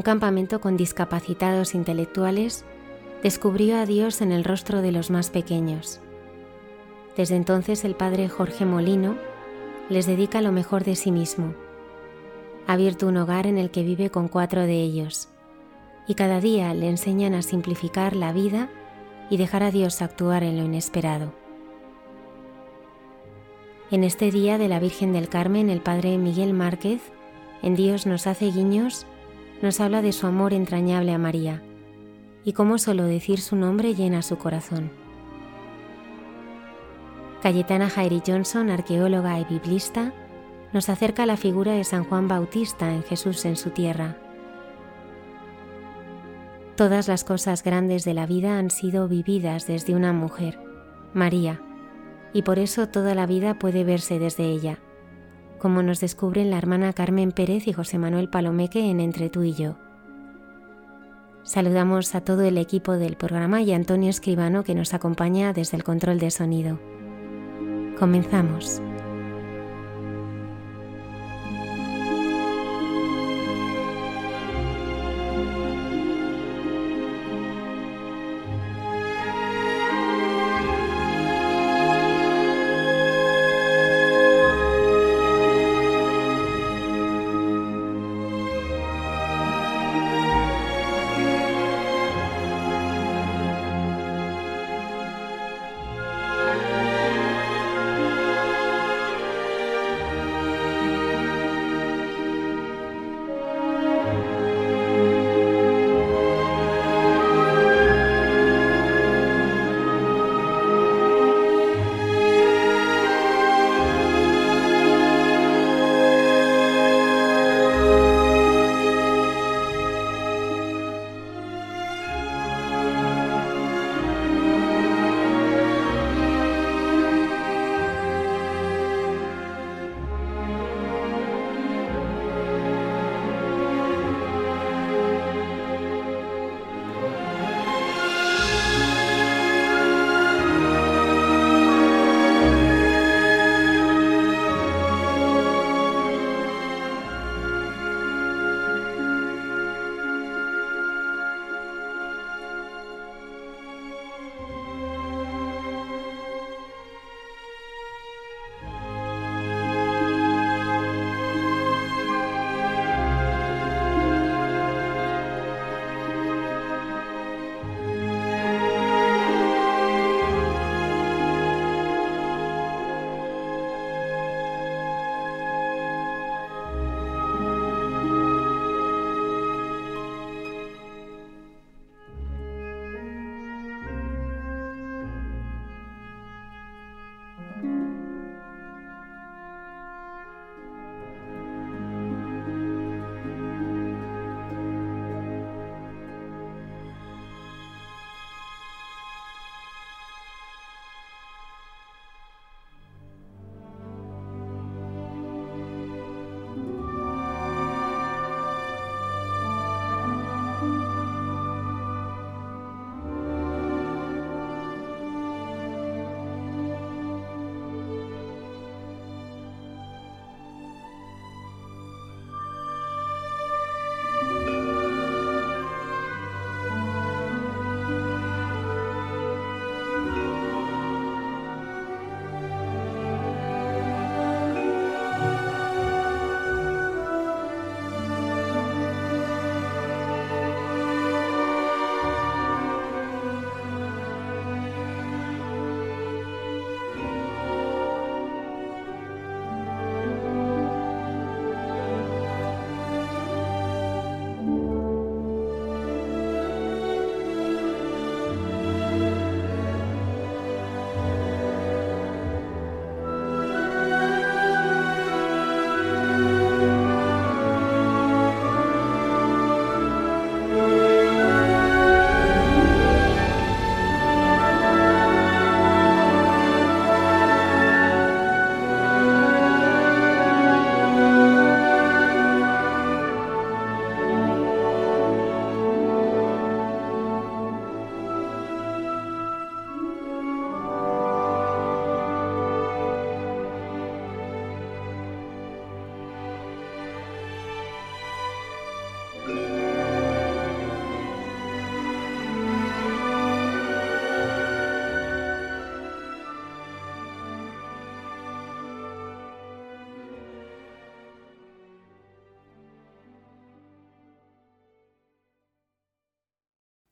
Un campamento con discapacitados intelectuales, descubrió a Dios en el rostro de los más pequeños. Desde entonces el padre Jorge Molino les dedica lo mejor de sí mismo. Ha abierto un hogar en el que vive con cuatro de ellos y cada día le enseñan a simplificar la vida y dejar a Dios actuar en lo inesperado. En este día de la Virgen del Carmen, el padre Miguel Márquez en Dios nos hace guiños nos habla de su amor entrañable a María y cómo solo decir su nombre llena su corazón. Cayetana Jairi Johnson, arqueóloga y biblista, nos acerca la figura de San Juan Bautista en Jesús en su tierra. Todas las cosas grandes de la vida han sido vividas desde una mujer, María, y por eso toda la vida puede verse desde ella como nos descubren la hermana Carmen Pérez y José Manuel Palomeque en Entre tú y yo. Saludamos a todo el equipo del programa y a Antonio Escribano que nos acompaña desde el control de sonido. Comenzamos.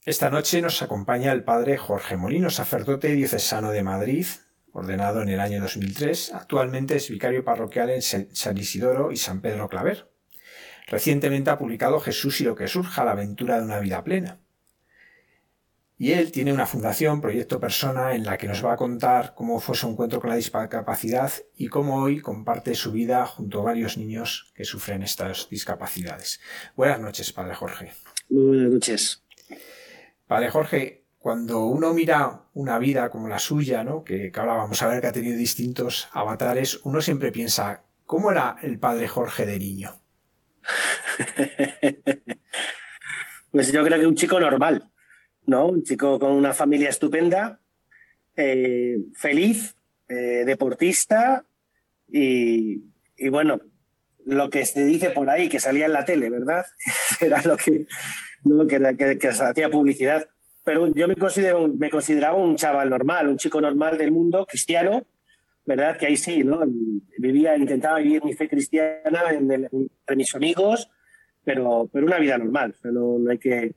Esta noche nos acompaña el padre Jorge Molino, sacerdote diocesano de Madrid, ordenado en el año 2003. Actualmente es vicario parroquial en San Isidoro y San Pedro Claver. Recientemente ha publicado Jesús y lo que surja, la aventura de una vida plena. Y él tiene una fundación, Proyecto Persona, en la que nos va a contar cómo fue su encuentro con la discapacidad y cómo hoy comparte su vida junto a varios niños que sufren estas discapacidades. Buenas noches, Padre Jorge. Muy buenas noches. Padre Jorge, cuando uno mira una vida como la suya, ¿no? que, ahora vamos a ver que ha tenido distintos avatares, uno siempre piensa, ¿cómo era el Padre Jorge de niño? pues yo creo que un chico normal, ¿no? Un chico con una familia estupenda, eh, feliz, eh, deportista y, bueno, lo que se dice por ahí, que salía en la tele, ¿verdad? Era lo que, que, que, hacía publicidad. Pero yo me, considero, me consideraba un chaval normal, un chico normal del mundo, cristiano, ¿verdad? Que ahí sí, ¿no? Vivía, intentaba vivir mi fe cristiana en entre mis amigos, pero, pero una vida normal. no, hay que...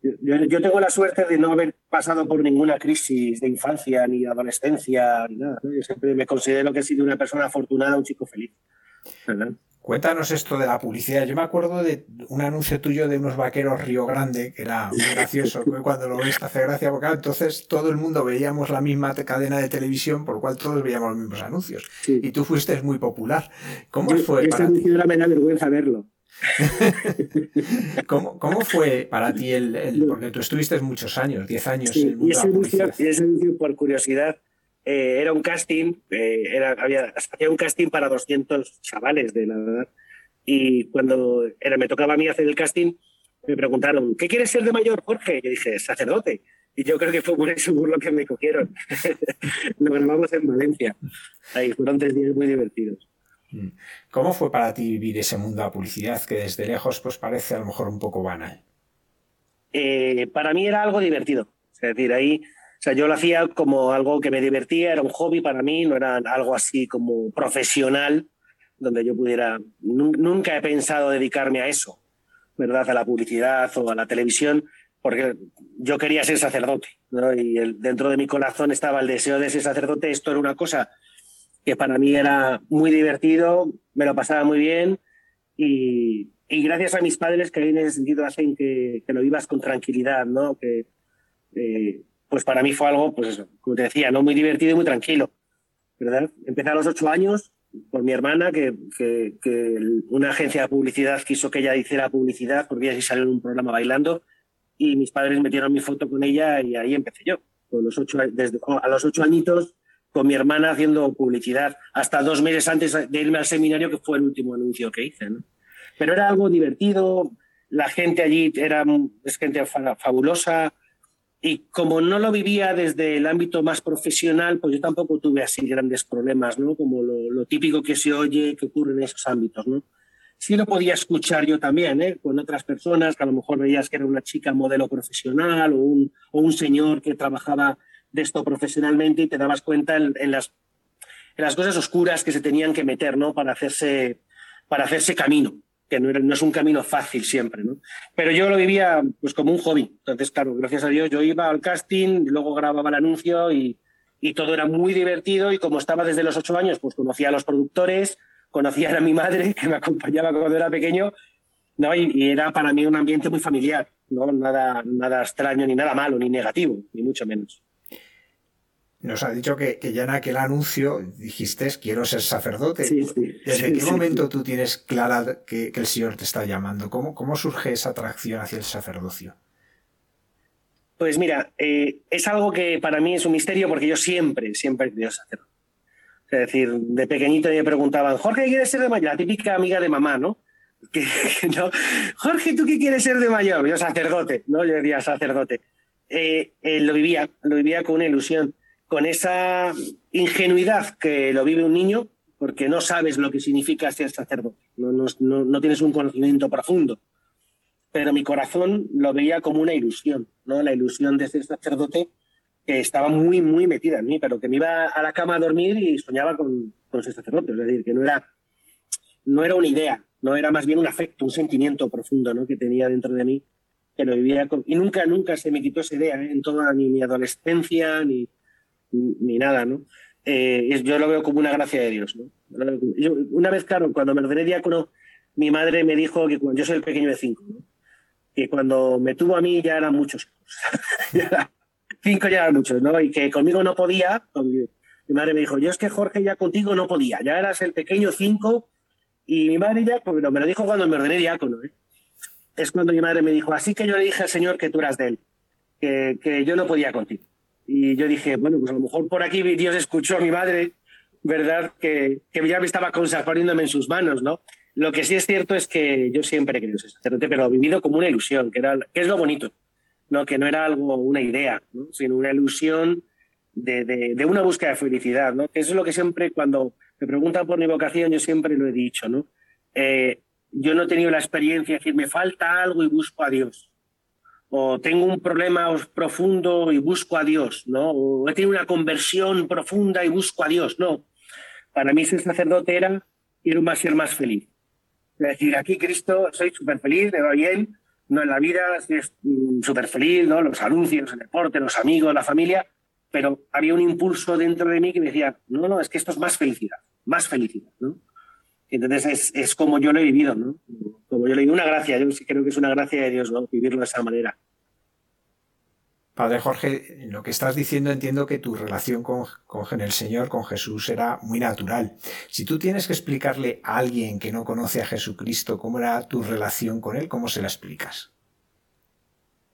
Yo, yo, tengo la suerte de no haber pasado por ninguna crisis de infancia ni adolescencia ni nada. Yo siempre me considero que he sido una persona afortunada, un chico feliz. ¿verdad? Cuéntanos esto de la publicidad. Yo me acuerdo de un anuncio tuyo de unos vaqueros Río Grande, que era muy gracioso. Cuando lo ves te hace gracia, porque entonces todo el mundo veíamos la misma cadena de televisión, por lo cual todos veíamos los mismos anuncios. Y tú fuiste muy popular. ¿Cómo fue para ti? me da vergüenza verlo. ¿Cómo, ¿Cómo, fue para ti el, Porque tú estuviste muchos años, 10 años en el mundo anuncio, y ese anuncio, por curiosidad, eh, era un casting, eh, era, había, un casting para 200 chavales de la edad. Y cuando era, me tocaba a mí hacer el casting, me preguntaron, ¿qué quieres ser de mayor, Jorge? Y yo dije, sacerdote. Y yo creo que fue por eso por lo que me cogieron. Lo grabamos en Valencia. Ahí fueron tres días muy divertidos. Mm. ¿Cómo fue para ti vivir ese mundo de publicidad que desde lejos pues parece a lo mejor un poco vana? Eh, para mí era algo divertido. Es decir, ahí o sea, yo lo hacía como algo que me divertía, era un hobby para mí, no era algo así como profesional, donde yo pudiera. Nunca he pensado dedicarme a eso, ¿verdad? A la publicidad o a la televisión, porque yo quería ser sacerdote, ¿no? Y dentro de mi corazón estaba el deseo de ser sacerdote. Esto era una cosa que para mí era muy divertido, me lo pasaba muy bien y, gracias a mis padres que en ese sentido hacen que, lo vivas con tranquilidad, ¿no? Que, eh, pues para mí fue algo, pues eso, como te decía, no muy divertido y muy tranquilo. ¿verdad? Empecé a los ocho años por mi hermana, que, que, una agencia de publicidad quiso que ella hiciera publicidad, porque ella sí salió en un programa bailando, y mis padres metieron mi foto con ella y ahí empecé yo, con los ocho, desde, a los ocho añitos, con mi hermana haciendo publicidad, hasta dos meses antes de irme al seminario, que fue el último anuncio que hice. ¿no? Pero era algo divertido, la gente allí era, es gente fabulosa, y como no lo vivía desde el ámbito más profesional, pues yo tampoco tuve así grandes problemas, ¿no? Como lo, típico que se oye, que ocurre en esos ámbitos, ¿no? Sí lo podía escuchar yo también, ¿eh? Con otras personas, que a lo mejor veías que era una chica modelo profesional o un, o un señor que trabajaba de esto profesionalmente y te dabas cuenta en, las, en las cosas oscuras que se tenían que meter, ¿no? Para hacerse, para hacerse camino que no, es un camino fácil siempre, ¿no? Pero yo lo vivía pues como un hobby. Entonces, claro, gracias a Dios yo iba al casting, luego grababa el anuncio y, y todo era muy divertido y como estaba desde los ocho años, pues conocía a los productores, conocía a mi madre que me acompañaba cuando era pequeño, ¿no? Y, y, era para mí un ambiente muy familiar, ¿no? Nada, nada extraño, ni nada malo, ni negativo, ni mucho menos nos ha dicho que, ya en aquel anuncio dijiste quiero ser sacerdote. ¿Desde qué momento tú tienes clara que, el Señor te está llamando? ¿Cómo, ¿Cómo surge esa atracción hacia el sacerdocio? Pues mira, eh, es algo que para mí es un misterio porque yo siempre, siempre he querido sacerdote. Es decir, de pequeñito me preguntaban, Jorge, ¿qué quieres ser de mayor? La típica amiga de mamá, ¿no? Jorge, ¿tú qué quieres ser de mayor? Yo sacerdote, ¿no? Yo diría sacerdote. Eh, eh, lo vivía, lo vivía con una ilusión con esa ingenuidad que lo vive un niño, porque no sabes lo que significa ser sacerdote, no, no, no, tienes un conocimiento profundo. Pero mi corazón lo veía como una ilusión, ¿no? la ilusión de ser sacerdote que estaba muy, muy metida en mí, pero que me iba a la cama a dormir y soñaba con, con ser sacerdote. Es decir, que no era, no era una idea, no era más bien un afecto, un sentimiento profundo ¿no? que tenía dentro de mí que lo vivía con, y nunca, nunca se me quitó esa idea, ¿eh? en toda ni mi adolescencia, ni, ni nada, ¿no? Eh, yo lo veo como una gracia de Dios, ¿no? una vez, claro, cuando me ordené diácono, mi madre me dijo que yo soy el pequeño de cinco, ¿no? que cuando me tuvo a mí ya eran muchos. cinco ya eran muchos, ¿no? Y que conmigo no podía. Mi madre me dijo, yo es que Jorge ya contigo no podía, ya eras el pequeño cinco. Y mi madre ya, pues, me lo dijo cuando me ordené diácono, ¿eh? es cuando mi madre me dijo, así que yo le dije al Señor que tú eras de él, que yo no podía contigo. Y yo dije, bueno, pues a lo mejor por aquí Dios escuchó a mi madre, ¿verdad? Que, que ya me estaba poniéndome en sus manos, ¿no? Lo que sí es cierto es que yo siempre he querido ser sacerdote, pero vivido como una ilusión, que, era, que es lo bonito, ¿no? Que no era algo, una idea, ¿no? sino una ilusión de, de, una búsqueda de felicidad, ¿no? Que eso es lo que siempre, cuando me preguntan por mi vocación, yo siempre lo he dicho, ¿no? Eh, yo no he tenido la experiencia de decir, me falta algo y busco a Dios. O tengo un problema profundo y busco a Dios, ¿no? O he tenido una conversión profunda y busco a Dios. No. Para mí ser sacerdote era ir más ser más feliz. Es decir, aquí Cristo, soy súper feliz, me va bien, no en la vida, estoy mm, súper feliz, ¿no? Los anuncios, el deporte, los amigos, la familia, pero había un impulso dentro de mí que me decía, no, no, es que esto es más felicidad, más felicidad, ¿no? Entonces es, es, como yo lo he vivido, ¿no? Como yo lo he vivido, una gracia, yo sí creo que es una gracia de Dios, ¿no? Vivirlo de esa manera. Padre Jorge, lo que estás diciendo entiendo que tu relación con, con, el Señor, con Jesús, era muy natural. Si tú tienes que explicarle a alguien que no conoce a Jesucristo cómo era tu relación con Él, ¿cómo se la explicas?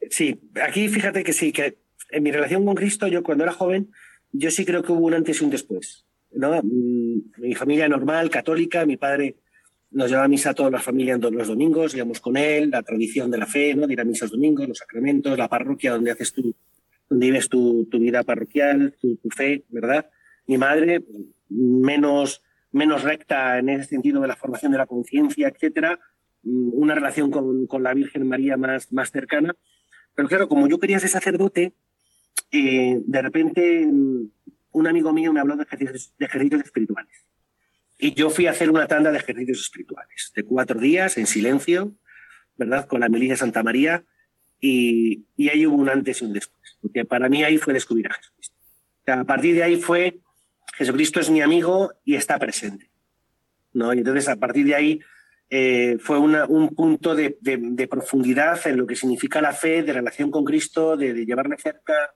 Sí, aquí fíjate que sí, que en mi relación con Cristo, yo cuando era joven, yo sí creo que hubo un antes y un después. ¿No? Mm, mi familia normal, católica, mi padre nos lleva a misa toda la familia los domingos, íbamos con él, la tradición de la fe, ¿no? de ir a misa los domingos, los sacramentos, la parroquia donde haces tu, donde vives tu, tu vida parroquial, tu, fe, ¿verdad? Mi madre, menos, menos recta en ese sentido de la formación de la conciencia, etcétera, mm, una relación con, con, la Virgen María más, más cercana. Pero claro, como yo quería ser sacerdote, eh, de repente mm, un amigo mío me habló de ejercicios, espirituales. Y yo fui a hacer una tanda de ejercicios espirituales, de cuatro días, en silencio, ¿verdad? Con la milicia Santa María. Y, y, ahí hubo un antes y un después. Porque para mí ahí fue descubrir a Jesucristo. a partir de ahí fue, Jesucristo es mi amigo y está presente. ¿no? Y entonces a partir de ahí eh, fue un punto de, de, profundidad en lo que significa la fe, de relación con Cristo, de, de llevarle cerca,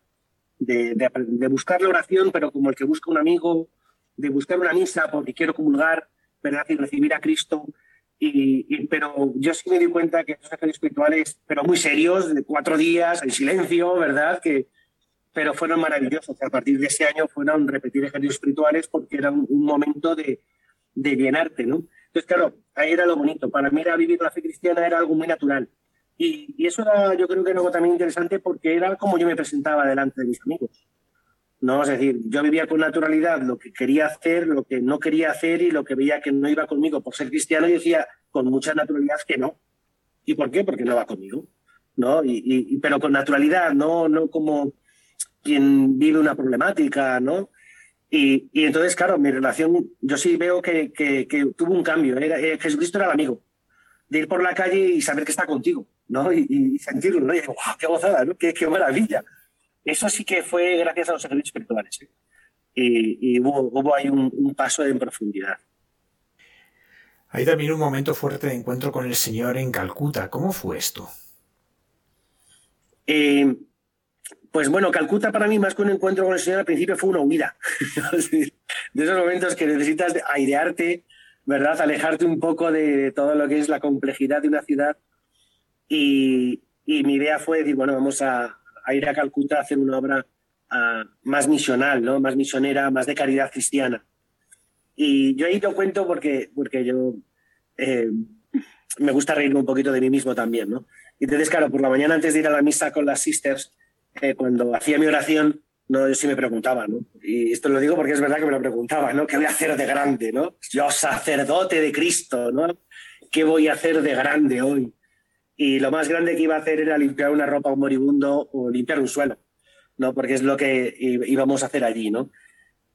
de, buscar la oración, pero como el que busca un amigo, de buscar una misa porque quiero comulgar, ¿verdad? Y recibir a Cristo. Y, pero yo sí me di cuenta que esos ejercicios espirituales, pero muy serios, de cuatro días, en silencio, ¿verdad? Que, pero fueron maravillosos. A partir de ese año fueron repetir ejercicios espirituales porque era un, momento de, de, llenarte, ¿no? Entonces, claro, ahí era lo bonito. Para mí era vivir la fe cristiana era algo muy natural. Y, eso era, yo creo que algo también interesante porque era como yo me presentaba delante de mis amigos. ¿no? Es decir, yo vivía con naturalidad lo que quería hacer, lo que no quería hacer y lo que veía que no iba conmigo por ser cristiano y decía con mucha naturalidad que no. ¿Y por qué? Porque no va conmigo. ¿no? Y, pero con naturalidad, no, no como quien vive una problemática, ¿no? Y, entonces, claro, mi relación, yo sí veo que, que, tuvo un cambio. Era, eh, Jesucristo era el amigo, de ir por la calle y saber que está contigo. ¿No? Y, sentirlo, ¿no? Y digo, ¡qué gozada, ¿no? Qué, maravilla! Eso sí que fue gracias a los servicios espirituales. ¿eh? Y, hubo, hubo, ahí un, paso en profundidad. Hay también un momento fuerte de encuentro con el Señor en Calcuta. ¿Cómo fue esto? Eh, pues bueno, Calcuta para mí, más que un encuentro con el Señor, al principio fue una huida. de esos momentos que necesitas airearte, ¿verdad? Alejarte un poco de todo lo que es la complejidad de una ciudad y, mi idea fue decir, bueno, vamos a, ir a Calcuta a hacer una obra ah, más misional, ¿no? más misionera, más de caridad cristiana. Y yo ahí lo cuento porque, porque yo eh, me gusta reírme un poquito de mí mismo también. ¿no? Y entonces, claro, por la mañana antes de ir a la misa con las sisters, eh, cuando hacía mi oración, no, yo sí me preguntaba, ¿no? Y esto lo digo porque es verdad que me lo preguntaba, ¿no? ¿Qué voy a hacer de grande, ¿no? Yo, sacerdote de Cristo, ¿no? ¿Qué voy a hacer de grande hoy? Y lo más grande que iba a hacer era limpiar una ropa a un moribundo o limpiar un suelo, ¿no? porque es lo que íbamos a hacer allí. ¿no?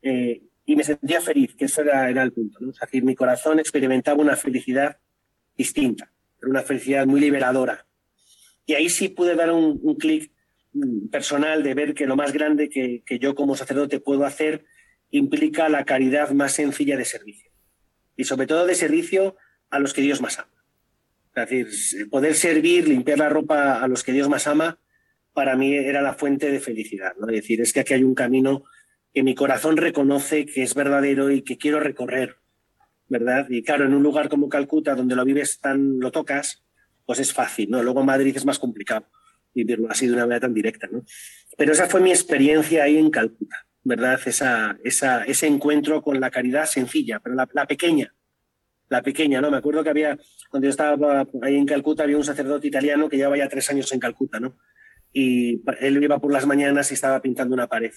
Eh, y me sentía feliz, que eso era, era el punto. ¿no? Es decir, mi corazón experimentaba una felicidad distinta, una felicidad muy liberadora. Y ahí sí pude dar un, clic mm, personal de ver que lo más grande que, que yo como sacerdote puedo hacer implica la caridad más sencilla de servicio. Y sobre todo de servicio a los que Dios más ama. Es decir, poder servir, limpiar la ropa a los que Dios más ama, para mí era la fuente de felicidad. ¿no? Es decir, es que aquí hay un camino que mi corazón reconoce que es verdadero y que quiero recorrer, ¿verdad? Y claro, en un lugar como Calcuta, donde lo vives tan, lo tocas, pues es fácil, ¿no? Luego en Madrid es más complicado vivirlo así de una manera tan directa, ¿no? Pero esa fue mi experiencia ahí en Calcuta, ¿verdad? Esa, esa, ese encuentro con la caridad sencilla, pero la, la pequeña, la pequeña, ¿no? Me acuerdo que había, cuando yo estaba ahí en Calcuta, había un sacerdote italiano que llevaba ya tres años en Calcuta, ¿no? Y él iba por las mañanas y estaba pintando una pared.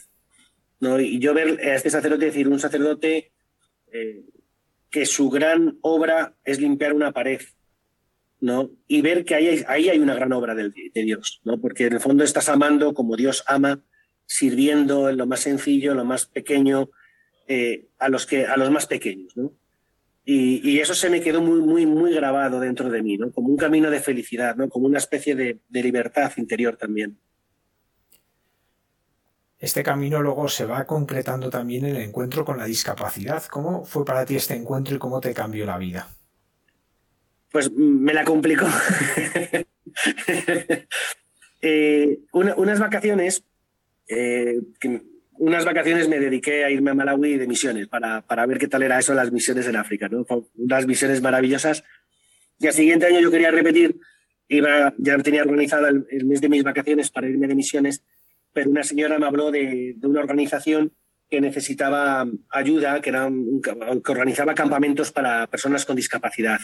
¿no? Y yo ver a este sacerdote decir, un sacerdote eh, que su gran obra es limpiar una pared, ¿no? Y ver que ahí hay, ahí hay una gran obra de, Dios, ¿no? Porque en el fondo estás amando como Dios ama, sirviendo en lo más sencillo, en lo más pequeño, eh, a, los que, a los más pequeños, ¿no? Y, y, eso se me quedó muy, muy, muy grabado dentro de mí, ¿no? Como un camino de felicidad, ¿no? Como una especie de, de libertad interior también. Este camino luego se va concretando también en el encuentro con la discapacidad. ¿Cómo fue para ti este encuentro y cómo te cambió la vida? Pues me la complicó. eh, una, unas vacaciones, eh, que, unas vacaciones me dediqué a irme a Malawi de misiones para, para ver qué tal era eso las misiones en África. ¿no? Unas misiones maravillosas. Y al siguiente año yo quería repetir, iba, ya tenía organizado el, mes de mis vacaciones para irme de misiones pero una señora me habló de, de una organización que necesitaba ayuda, que, era que organizaba campamentos para personas con discapacidad.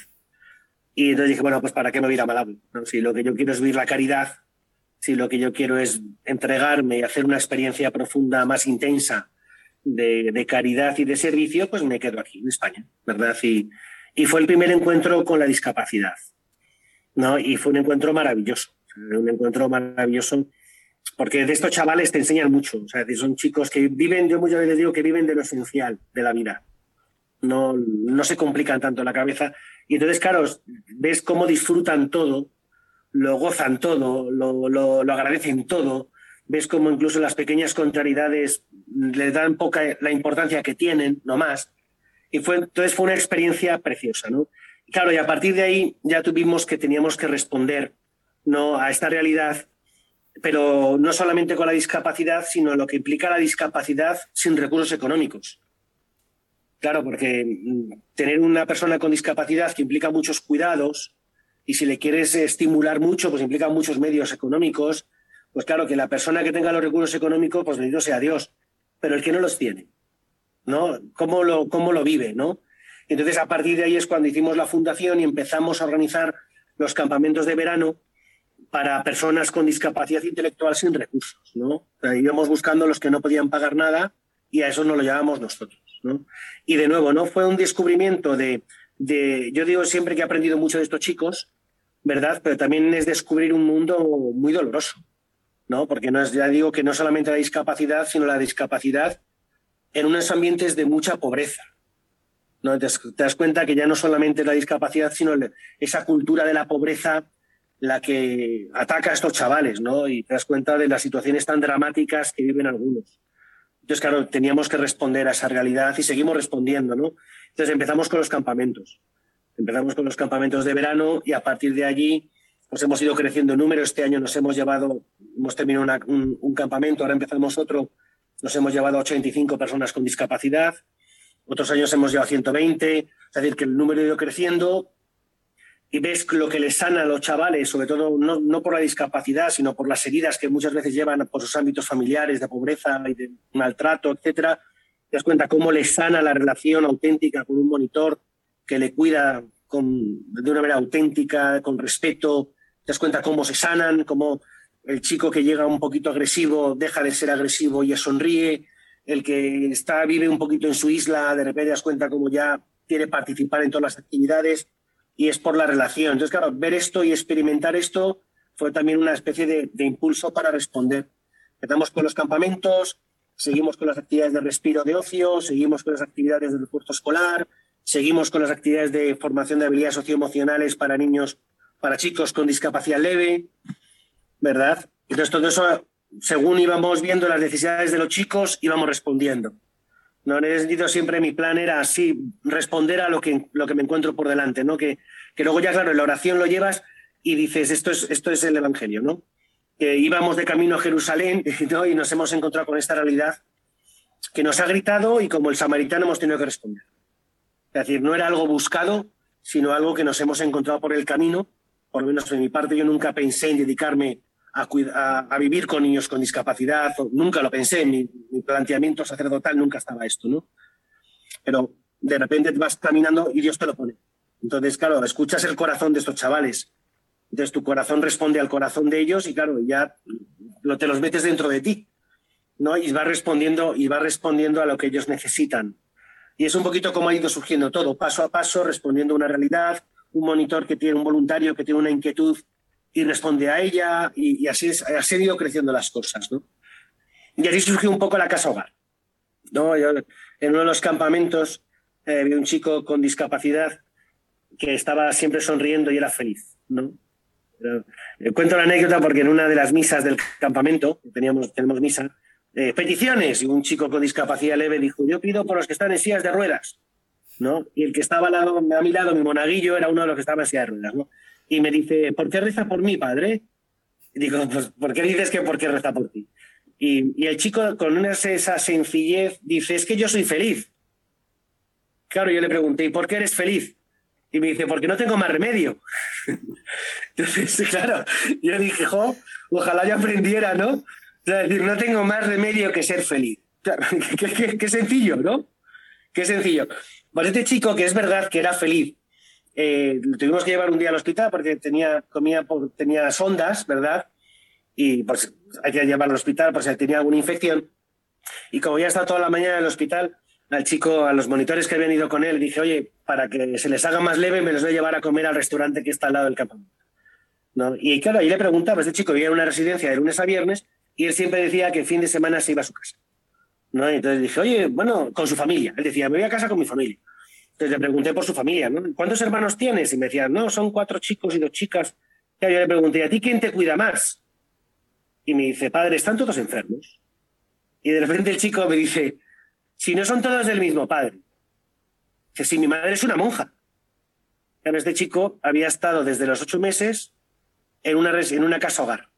Y entonces dije, bueno, pues ¿para qué me voy ir a Malawi? ¿No? Si lo que yo quiero es vivir la caridad, si lo que yo quiero es entregarme y hacer una experiencia profunda, más intensa de, caridad y de servicio, pues me quedo aquí, en España, ¿verdad? Y, y fue el primer encuentro con la discapacidad, ¿no? Y fue un encuentro maravilloso, un encuentro maravilloso porque de estos chavales te enseñan mucho. O sea, son chicos que viven, yo muchas veces digo que viven de lo esencial de la vida. No, no se complican tanto la cabeza. Y entonces, claro, ves cómo disfrutan todo, lo gozan todo, lo, lo, lo agradecen todo. Ves cómo incluso las pequeñas contrariedades le dan poca la importancia que tienen, no más. Y fue, entonces fue una experiencia preciosa, ¿no? Y claro, y a partir de ahí ya tuvimos que teníamos que responder ¿no? a esta realidad pero no solamente con la discapacidad, sino lo que implica la discapacidad sin recursos económicos. Claro, porque mm, tener una persona con discapacidad que implica muchos cuidados y si le quieres estimular mucho, pues implica muchos medios económicos, pues claro, que la persona que tenga los recursos económicos, pues bendito sea Dios, pero el que no los tiene, ¿no? ¿Cómo lo, cómo lo vive, no? Entonces, a partir de ahí es cuando hicimos la fundación y empezamos a organizar los campamentos de verano para personas con discapacidad intelectual sin recursos, ¿no? O sea, íbamos buscando los que no podían pagar nada y a eso nos lo llamamos nosotros, ¿no? Y de nuevo, ¿no? Fue un descubrimiento de, yo digo siempre que he aprendido mucho de estos chicos, ¿verdad? Pero también es descubrir un mundo muy doloroso, ¿no? Porque no es, ya digo que no solamente la discapacidad, sino la discapacidad en unos ambientes de mucha pobreza, ¿no? Te, das cuenta que ya no solamente la discapacidad, sino esa cultura de la pobreza la que ataca a estos chavales, ¿no? Y te das cuenta de las situaciones tan dramáticas que viven algunos. Entonces, claro, teníamos que responder a esa realidad y seguimos respondiendo, ¿no? Entonces empezamos con los campamentos. Empezamos con los campamentos de verano y a partir de allí pues hemos ido creciendo en número. Este año nos hemos llevado, hemos terminado un, un, campamento, ahora empezamos otro, nos hemos llevado a 85 personas con discapacidad. Otros años hemos llevado a 120, es decir, que el número ha ido creciendo y ves lo que les sana a los chavales, sobre todo no, no, por la discapacidad, sino por las heridas que muchas veces llevan por sus ámbitos familiares, de pobreza y de maltrato, etcétera, te das cuenta cómo les sana la relación auténtica con un monitor que le cuida de una manera auténtica, con respeto, te das cuenta cómo se sanan, cómo el chico que llega un poquito agresivo deja de ser agresivo y ya sonríe, el que está, vive un poquito en su isla, de repente te das cuenta cómo ya quiere participar en todas las actividades y es por la relación. Entonces, claro, ver esto y experimentar esto fue también una especie de, impulso para responder. Empezamos con los campamentos, seguimos con las actividades de respiro de ocio, seguimos con las actividades del refuerzo escolar, seguimos con las actividades de formación de habilidades socioemocionales para niños, para chicos con discapacidad leve. ¿verdad? Entonces todo eso, según íbamos viendo las necesidades de los chicos, íbamos respondiendo. No, sentido siempre mi plan era así, responder a lo que, lo que me encuentro por delante, ¿no? Que, que luego ya, claro, en la oración lo llevas y dices, esto es, esto es el Evangelio, ¿no? Que íbamos de camino a Jerusalén y nos hemos encontrado con esta realidad que nos ha gritado y como el samaritano hemos tenido que responder. Es decir, no era algo buscado, sino algo que nos hemos encontrado por el camino. Por lo menos de mi parte, yo nunca pensé en dedicarme a, vivir con niños con discapacidad, nunca lo pensé, mi, mi planteamiento sacerdotal nunca estaba esto, ¿no? Pero de repente vas caminando y Dios te lo pone. Entonces, claro, escuchas el corazón de estos chavales. Entonces tu corazón responde al corazón de ellos y claro, ya lo, te los metes dentro de ti. ¿no? Y va respondiendo y va respondiendo a lo que ellos necesitan. Y es un poquito como ha ido surgiendo todo, paso a paso, respondiendo a una realidad, un monitor que tiene un voluntario que tiene una inquietud y responde a ella, y, así, es, así han ido creciendo las cosas. ¿no? Y así surgió un poco la casa hogar. ¿no? en uno de los campamentos eh, vi un chico con discapacidad que estaba siempre sonriendo y era feliz. ¿no? Eh, cuento la anécdota porque en una de las misas del campamento, teníamos, tenemos misa, eh, peticiones, y un chico con discapacidad leve dijo, yo pido por los que están en sillas de ruedas. ¿no? Y el que estaba a, mi lado, mi monaguillo, era uno de los que estaba en sillas de ruedas. ¿no? Y me dice, ¿por qué reza por mí, padre? Y digo, pues, ¿por qué dices que por qué reza por ti? Y, el chico, con una, esa sencillez, dice, es que yo soy feliz. Claro, yo le pregunté, ¿y por qué eres feliz? Y me dice, porque no tengo más remedio. Entonces, claro, yo dije, jo, ojalá yo aprendiera, ¿no? Es decir, no tengo más remedio que ser feliz. qué, sencillo, ¿no? Qué sencillo. Pues este chico, que es verdad que era feliz, eh, lo tuvimos que llevar un día al hospital porque tenía, comía tenía sondas, ¿verdad? Y pues hay que llevarlo al hospital por si tenía alguna infección. Y como ya está toda la mañana en el hospital, al chico, a los monitores que habían ido con él, dije, oye, para que se les haga más leve, me los voy a llevar a comer al restaurante que está al lado del campamento. ¿No? Y claro, ahí le preguntaba, este chico vivía en una residencia de lunes a viernes y él siempre decía que el fin de semana se iba a su casa. ¿no? entonces dije, oye, bueno, con su familia. Él decía, me voy a casa con mi familia. Entonces le pregunté por su familia, ¿no? ¿Cuántos hermanos tienes? Y me decía, no, son cuatro chicos y dos chicas. Y yo le pregunté, ¿a ti quién te cuida más? Y me dice, padre, están todos enfermos. Y de repente el chico me dice, si no son todos del mismo padre. Dice, si mi madre es una monja. Este chico había estado desde los ocho meses en una, en una casa hogar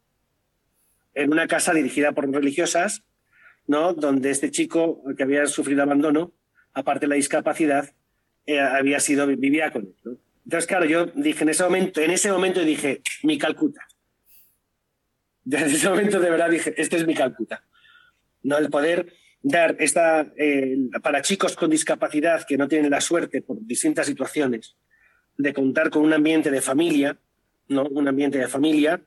en una casa dirigida por religiosas, ¿no? donde este chico que había sufrido abandono, aparte de la discapacidad, eh, había sido, vivía con él. Entonces, claro, yo dije en ese momento, en ese momento dije, mi Calcuta. Desde ese momento de verdad dije, este es mi Calcuta. ¿No? El poder dar esta, eh, para chicos con discapacidad que no tienen la suerte por distintas situaciones de contar con un ambiente de familia, ¿no? Un ambiente de familia,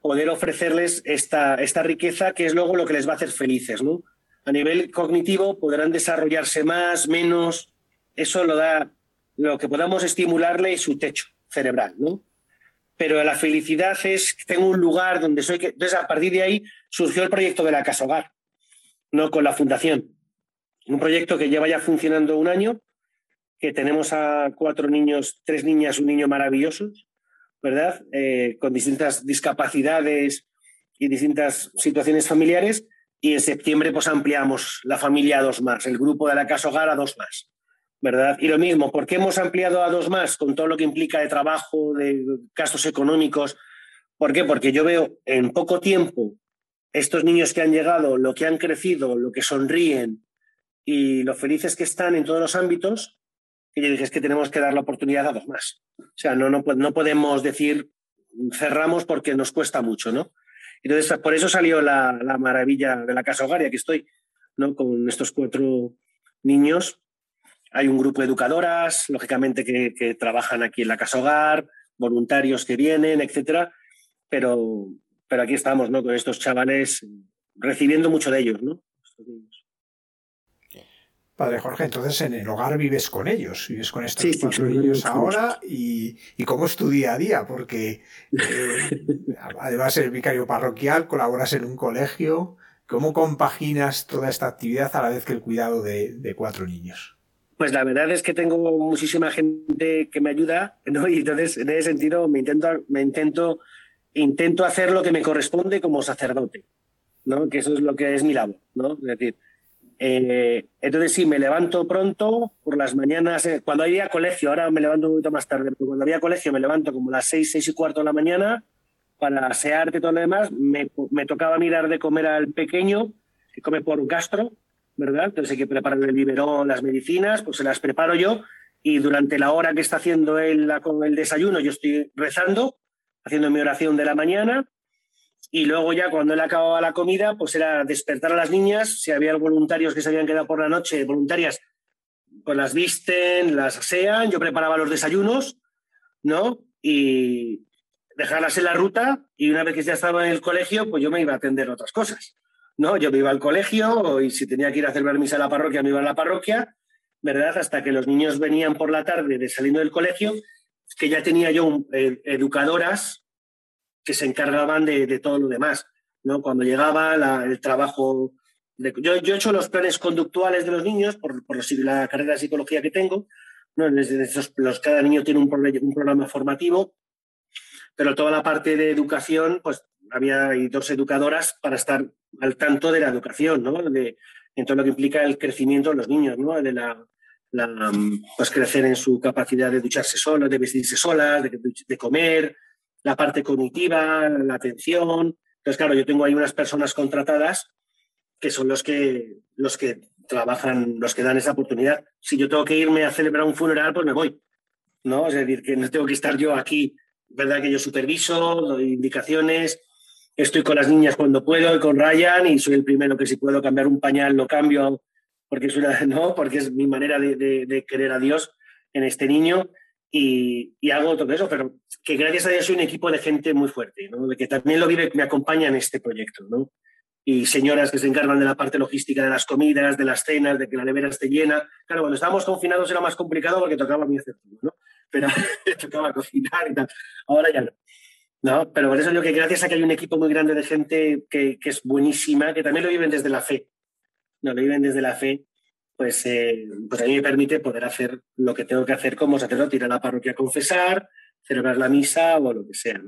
poder ofrecerles esta, esta riqueza que es luego lo que les va a hacer felices. ¿no? A nivel cognitivo podrán desarrollarse más, menos, eso lo da lo que podamos estimularle su techo cerebral. ¿no? Pero la felicidad es, tengo un lugar donde soy... Que... Entonces, a partir de ahí surgió el proyecto de la Casa Hogar, ¿no? con la fundación. Un proyecto que lleva ya funcionando un año, que tenemos a cuatro niños, tres niñas, un niño maravillosos, ¿verdad? Eh, con distintas discapacidades y distintas situaciones familiares. Y en septiembre pues ampliamos la familia a dos más, el grupo de la Casa Hogar a dos más, ¿verdad? Y lo mismo, ¿por qué hemos ampliado a dos más con todo lo que implica de trabajo, de gastos económicos? ¿Por qué? Porque yo veo en poco tiempo estos niños que han llegado, lo que han crecido, lo que sonríen y lo felices que están en todos los ámbitos, y yo dije, es que tenemos que dar la oportunidad a dos más. O sea, no, no, no podemos decir cerramos porque nos cuesta mucho, ¿no? Entonces, por eso salió la, la maravilla de la Casa Hogar y aquí estoy, ¿no? Con estos cuatro niños. Hay un grupo de educadoras, lógicamente, que, que trabajan aquí en la Casa Hogar, voluntarios que vienen, etcétera, pero, pero aquí estamos, ¿no? Con estos chavales recibiendo mucho de ellos, ¿no? Padre Jorge, entonces en el hogar vives con ellos, vives con estos cuatro niños ahora y, cómo es tu día a día, porque eh, además eres vicario parroquial, colaboras en un colegio, ¿cómo compaginas toda esta actividad a la vez que el cuidado de, cuatro niños? Pues la verdad es que tengo muchísima gente que me ayuda, ¿no? Y entonces en ese sentido me intento, me intento intento hacer lo que me corresponde como sacerdote, ¿no? Que eso es lo que es mi labor, ¿no? Es decir, eh, entonces sí, me levanto pronto por las mañanas, eh, cuando había colegio, ahora me levanto un poquito más tarde, pero cuando había colegio me levanto como las seis, seis y cuarto de la mañana para asearte y todo lo demás, me, me tocaba mirar de comer al pequeño, que come por gastro, ¿verdad? Entonces hay que preparar el biberón, las medicinas, pues se las preparo yo y durante la hora que está haciendo él con el desayuno yo estoy rezando, haciendo mi oración de la mañana y luego ya cuando él acababa la comida, pues era despertar a las niñas, si había voluntarios que se habían quedado por la noche, voluntarias, pues las visten, las asean, yo preparaba los desayunos, ¿no? Y dejarlas en la ruta y una vez que ya estaba en el colegio, pues yo me iba a atender otras cosas. ¿No? Yo me iba al colegio y si tenía que ir a hacer misa a la parroquia, me iba a la parroquia, ¿verdad? Hasta que los niños venían por la tarde de saliendo del colegio, que ya tenía yo eh, educadoras que se encargaban de, todo lo demás, ¿no? Cuando llegaba el trabajo... De, yo, yo, he hecho los planes conductuales de los niños por, por la carrera de psicología que tengo, ¿no? los, cada niño tiene un programa formativo, pero toda la parte de educación, pues había dos educadoras para estar al tanto de la educación, ¿no? De, en todo lo que implica el crecimiento de los niños, ¿no? De la, pues crecer en su capacidad de ducharse solos, de vestirse solas, de, comer, la parte cognitiva, la atención. Entonces, claro, yo tengo ahí unas personas contratadas que son los que, los que trabajan, los que dan esa oportunidad. Si yo tengo que irme a celebrar un funeral, pues me voy. ¿no? Es decir, que no tengo que estar yo aquí, ¿verdad? Que yo superviso, doy indicaciones, estoy con las niñas cuando puedo y con Ryan y soy el primero que si puedo cambiar un pañal lo cambio porque es, una, ¿no? porque es mi manera de, querer a Dios en este niño y, hago todo eso, pero que gracias a Dios soy un equipo de gente muy fuerte, ¿no? de que también lo vive, me acompaña en este proyecto. ¿no? Y señoras que se encargan de la parte logística de las comidas, de las cenas, de que la nevera esté llena. Claro, cuando estábamos confinados era más complicado porque tocaba a mí hacer todo, ¿no? Pero tocaba cocinar y tal. Ahora ya no. No, pero por eso yo que gracias a que hay un equipo muy grande de gente que, es buenísima, que también lo viven desde la fe, no lo viven desde la fe, pues, eh, pues a mí me permite poder hacer lo que tengo que hacer como sacerdote, ir a la parroquia a confesar, celebrar la misa o lo que sea.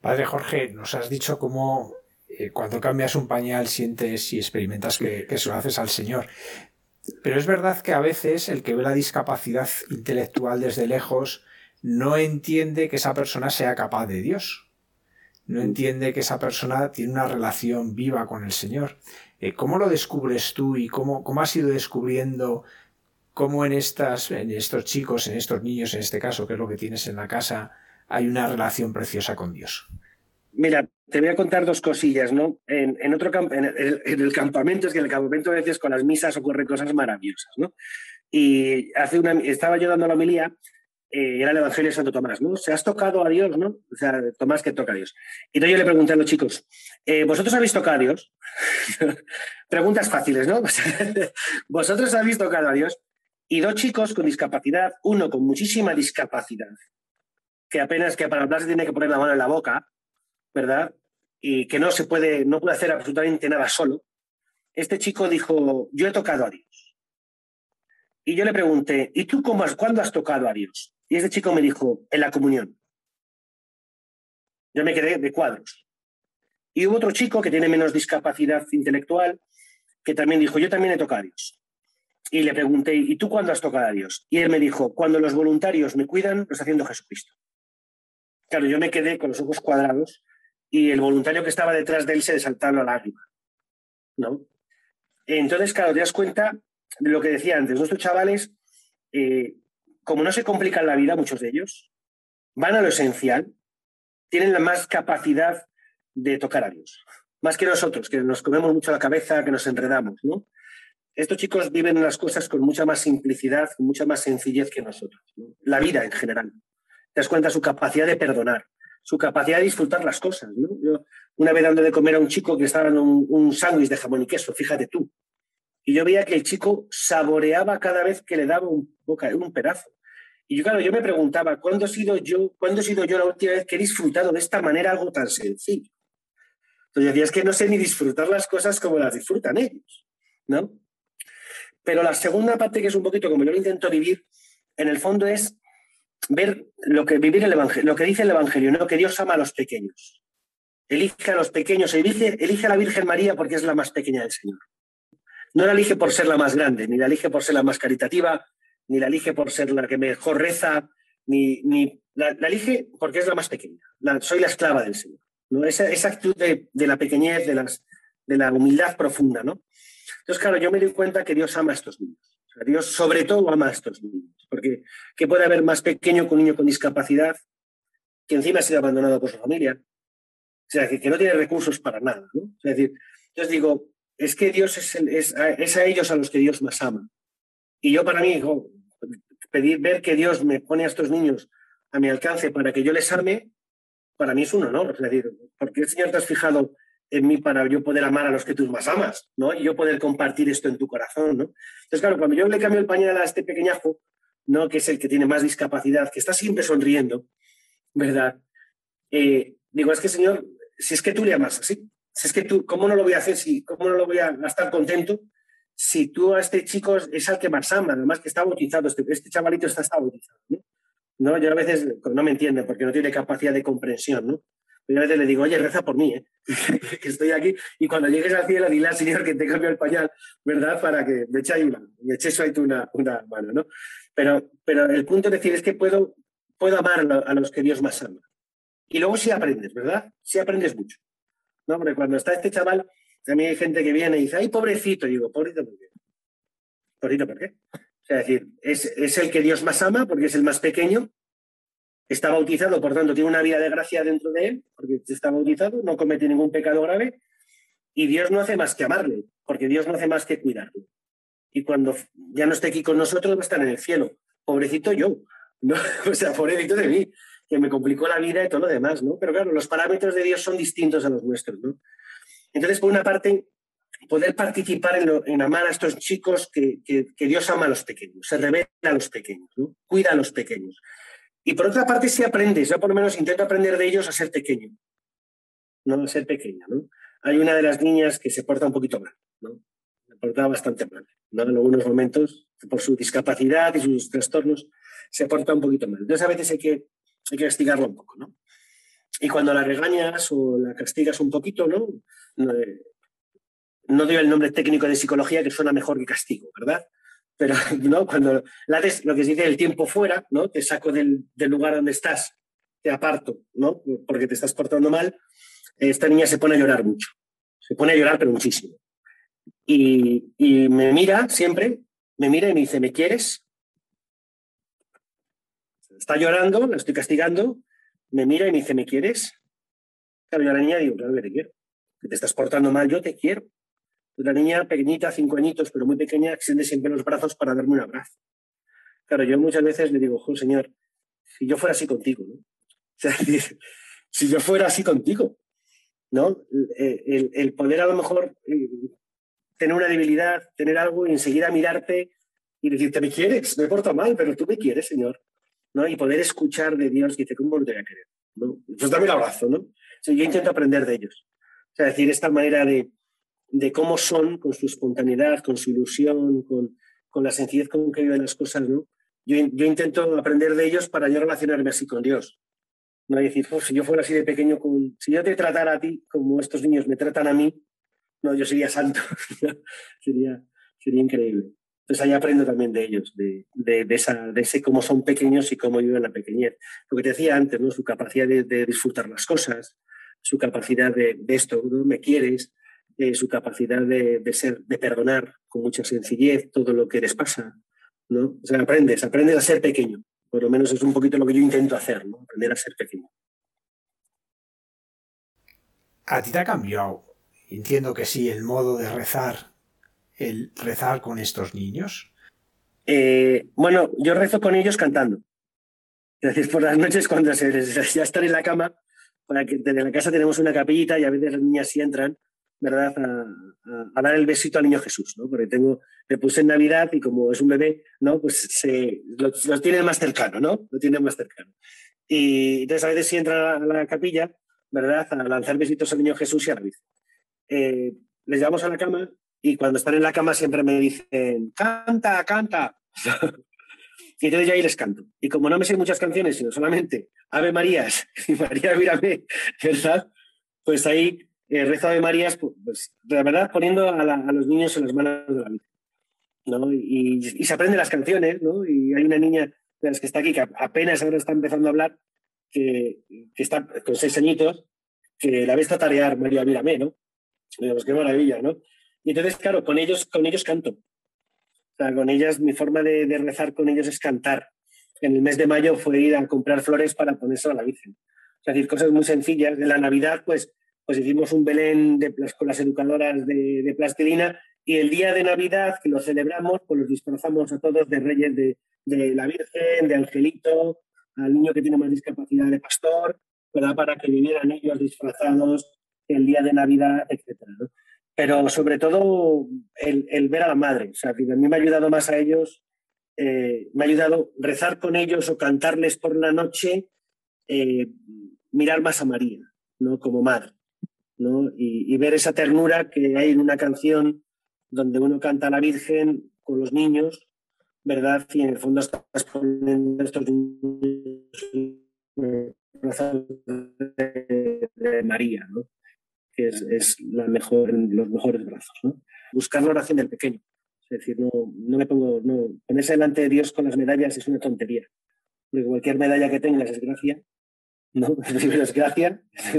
Padre Jorge, nos has dicho cómo eh, cuando cambias un pañal sientes y experimentas que, que se lo haces al Señor. Pero es verdad que a veces el que ve la discapacidad intelectual desde lejos no entiende que esa persona sea capaz de Dios. No entiende que esa persona tiene una relación viva con el Señor. Eh, ¿Cómo lo descubres tú y cómo, cómo has ido descubriendo cómo en, estas, en estos chicos, en estos niños, en este caso, que es lo que tienes en la casa, hay una relación preciosa con Dios? Mira, te voy a contar dos cosillas, ¿no? En, otro en el, en el campamento, es que en el campamento a veces con las misas ocurren cosas maravillosas, ¿no? Y hace una, estaba yo dando la homilía eh, era el Evangelio de Santo Tomás, ¿no? Se has tocado a Dios, ¿no? O sea, Tomás que toca a Dios. Y entonces yo le pregunté a los chicos, eh, ¿vosotros habéis tocado a Dios? Preguntas fáciles, ¿no? ¿Vosotros habéis tocado a Dios? Y dos chicos con discapacidad, uno con muchísima discapacidad, que apenas que para hablar se tiene que poner la mano en la boca, ¿verdad? Y que no se puede, no puede hacer absolutamente nada solo. Este chico dijo, yo he tocado a Dios. Y yo le pregunté, ¿y tú cómo cuándo has tocado a Dios? Y ese chico me dijo, en la comunión. Yo me quedé de cuadros. Y hubo otro chico que tiene menos discapacidad intelectual que también dijo, yo también he tocado a Dios. Y le pregunté, ¿y tú cuándo has tocado a Dios? Y él me dijo, cuando los voluntarios me cuidan, lo está haciendo Jesucristo. Claro, yo me quedé con los ojos cuadrados y el voluntario que estaba detrás de él se desaltaba la lágrima. ¿no? Entonces, claro, te das cuenta lo que decía antes. Nuestros chavales eh, como no se complican la vida, muchos de ellos, van a lo esencial, tienen la más capacidad de tocar a Dios, más que nosotros, que nos comemos mucho la cabeza, que nos enredamos, ¿no? Estos chicos viven las cosas con mucha más simplicidad, con mucha más sencillez que nosotros. La vida en general. Te das cuenta su capacidad de perdonar, su capacidad de disfrutar las cosas. una vez dando de comer a un chico que estaba en un, un sándwich de jamón y queso, fíjate tú, y yo veía que el chico saboreaba cada vez que le daba un, un pedazo. Y yo, claro, yo me preguntaba, ¿cuándo he, sido yo, ¿cuándo he sido yo la última vez que he disfrutado de esta manera algo tan sencillo? Entonces decía, es que no sé ni disfrutar las cosas como las disfrutan ellos, ¿no? Pero la segunda parte, que es un poquito como yo lo intento vivir, en el fondo es ver lo que vivir el evangelio, lo que dice el evangelio, ¿no? Que Dios ama a los pequeños. Elige a los pequeños, elige, elige a la Virgen María porque es la más pequeña del Señor. No la elige por ser la más grande, ni la elige por ser la más caritativa, ni la elige por ser la que mejor reza, ni, ni la, elige porque es la más pequeña. soy la esclava del Señor. ¿no? Esa, actitud de, la pequeñez, de, las, de la humildad profunda. ¿no? Entonces, claro, yo me doy cuenta que Dios ama a estos niños. Dios sobre todo ama a estos niños. Porque ¿qué puede haber más pequeño que un niño con discapacidad que encima ha sido abandonado por su familia? O sea, que, no tiene recursos para nada. ¿no? Es decir, entonces digo, es que Dios es, a ellos a los que Dios más ama. Y yo para mí, digo, pedir, ver que Dios me pone a estos niños a mi alcance para que yo les ame, para mí es un honor. Es decir, porque el Señor te has fijado en mí para yo poder amar a los que tú más amas, ¿no? Y yo poder compartir esto en tu corazón, ¿no? Entonces, claro, cuando yo le cambio el pañal a este pequeñajo, ¿no? Que es el que tiene más discapacidad, que está siempre sonriendo, ¿verdad? Eh, digo, es que, Señor, si es que tú le amas así, si es que tú, ¿cómo no lo voy a hacer? Si, ¿Cómo no lo voy a estar contento si tú a este chico es al que más ama, además que está bautizado, este, este chavalito está, bautizado, ¿no? Yo a veces no me entiende porque no tiene capacidad de comprensión, ¿no? Yo a veces le digo, oye, reza por mí, ¿eh? que estoy aquí, y cuando llegues al cielo, dile al Señor que te cambie el pañal, ¿verdad? Para que me ahí una, me eche eso ahí una, una mano, ¿no? Pero, pero el punto es decir es que puedo, puedo amar a los que Dios más ama. Y luego sí aprendes, ¿verdad? Sí aprendes mucho. Cuando está este chaval, también hay gente que viene y dice, ay, pobrecito. Y digo, pobrecito, ¿por qué? Pobrecito, ¿por qué? O sea, es decir, es, el que Dios más ama porque es el más pequeño, está bautizado, por tanto, tiene una vida de gracia dentro de él, porque está bautizado, no comete ningún pecado grave, y Dios no hace más que amarle, porque Dios no hace más que cuidarle. Y cuando ya no esté aquí con nosotros, va a estar en el cielo. Pobrecito yo, o sea, pobrecito de mí, que me complicó la vida y todo lo demás, ¿no? Pero claro, los parámetros de Dios son distintos a los nuestros, ¿no? Entonces, por una parte, poder participar en, amar a estos chicos que, Dios ama a los pequeños, se revela a los pequeños, cuida a los pequeños. Y por otra parte, si aprendes, yo por lo menos intento aprender de ellos a ser pequeño, no a ser pequeña. ¿no? Hay una de las niñas que se porta un poquito mal, ¿no? se porta bastante mal. ¿no? En algunos momentos, por su discapacidad y sus trastornos, se porta un poquito mal. Entonces, a veces hay que, hay que castigarlo un poco. ¿no? Y cuando la regañas o la castigas un poquito, ¿no? No, eh, no doy el nombre técnico de psicología que suena mejor que castigo, ¿verdad? Pero ¿no? cuando la haces lo que se dice el tiempo fuera, ¿no? Te saco del, del, lugar donde estás, te aparto, ¿no? Porque te estás portando mal, esta niña se pone a llorar mucho. Se pone a llorar, pero muchísimo. Y, y me mira siempre, me mira y me dice, ¿me quieres? Está llorando, la estoy castigando, me mira y me dice, ¿me quieres? Claro, yo a la niña digo, claro que te quiero. Que te estás portando mal, yo te quiero. La niña pequeñita, cinco añitos, pero muy pequeña, extiende siempre los brazos para darme un abrazo. Claro, yo muchas veces le digo, señor, si yo fuera así contigo, ¿no? O sea, si yo fuera así contigo, ¿no? El, el, poder a lo mejor eh, tener una debilidad, tener algo y enseguida mirarte y decirte, ¿me quieres? Me porto mal, pero tú me quieres, Señor. ¿No? Y poder escuchar de Dios, que dice, ¿cómo lo voy a querer? ¿no? Pues dame el abrazo, ¿no? yo intento aprender de ellos. O sea, decir, esta manera de, de cómo son, con su espontaneidad, con su ilusión, con, con la sencillez con que viven las cosas, ¿no? Yo, yo, intento aprender de ellos para yo relacionarme así con Dios. No hay decir, si yo fuera así de pequeño, con, si yo te tratara a ti como estos niños me tratan a mí, no, yo sería santo. sería, sería increíble. Entonces ahí aprendo también de ellos, de, de, ese cómo son pequeños y cómo viven la pequeñez. Lo que te decía antes, ¿no? su capacidad de, disfrutar las cosas, su capacidad de, esto, ¿no? me quieres, eh, su capacidad de, ser, de perdonar con mucha sencillez todo lo que les pasa. ¿no? O sea, aprendes, aprendes a ser pequeño. Por lo menos es un poquito lo que yo intento hacer, ¿no? aprender a ser pequeño. ¿A ti te ha cambiado? Entiendo que sí, el modo de rezar el rezar con estos niños? Eh, bueno, yo rezo con ellos cantando. Es decir, por las noches cuando se ya están en la cama, para que desde la casa tenemos una capillita y a veces las niñas sí entran, ¿verdad? A, dar el besito al niño Jesús, ¿no? Porque tengo, le puse en Navidad y como es un bebé, ¿no? Pues se, lo, tiene más cercano, ¿no? Lo tiene más cercano. Y entonces a veces sí entra a la capilla, ¿verdad? A lanzar besitos al niño Jesús y a la. Eh, les llevamos a la cama y cuando están en la cama siempre me dicen, canta, canta. Y entonces yo ahí les canto. Y como no me sé muchas canciones, sino solamente Ave Marías y María Mírame, ¿verdad? Pues ahí eh, rezo Ave Marías, pues, pues la verdad, poniendo a, los niños en las manos de. ¿no? Y, se aprenden las canciones, ¿no? Y hay una niña de las que está aquí que apenas ahora está empezando a hablar, que, que está con seis añitos, que la ves tarear María Mírame, ¿no? Pues qué maravilla, ¿no? Y entonces, claro, con ellos, con ellos canto. O sea, con ellas, mi forma de, rezar con ellos es cantar. En el mes de mayo fue ir a comprar flores para ponerse a la Virgen. Es decir, cosas muy sencillas. En la Navidad, pues, pues hicimos un Belén de, con las educadoras de, de, plastilina y el día de Navidad, que lo celebramos, pues los disfrazamos a todos de reyes de, de la Virgen, de Angelito, al niño que tiene más discapacidad de pastor, ¿verdad? para que vinieran ellos disfrazados el día de Navidad, etc. Pero sobre todo el, ver a la madre. O sea, a mí me ha ayudado más a ellos, eh, me ha ayudado rezar con ellos o cantarles por la noche, eh, mirar más a María, ¿no? Como madre. ¿no? Y, ver esa ternura que hay en una canción donde uno canta a la Virgen con los niños, ¿verdad? Y en el fondo estás poniendo estos niños de María, ¿no? Que es, la mejor, los mejores brazos. ¿no? Buscar la oración del pequeño. Es decir, no, no me pongo, no, ponerse delante de Dios con las medallas es una tontería. Porque cualquier medalla que tengas es gracia, ¿no? es gracia.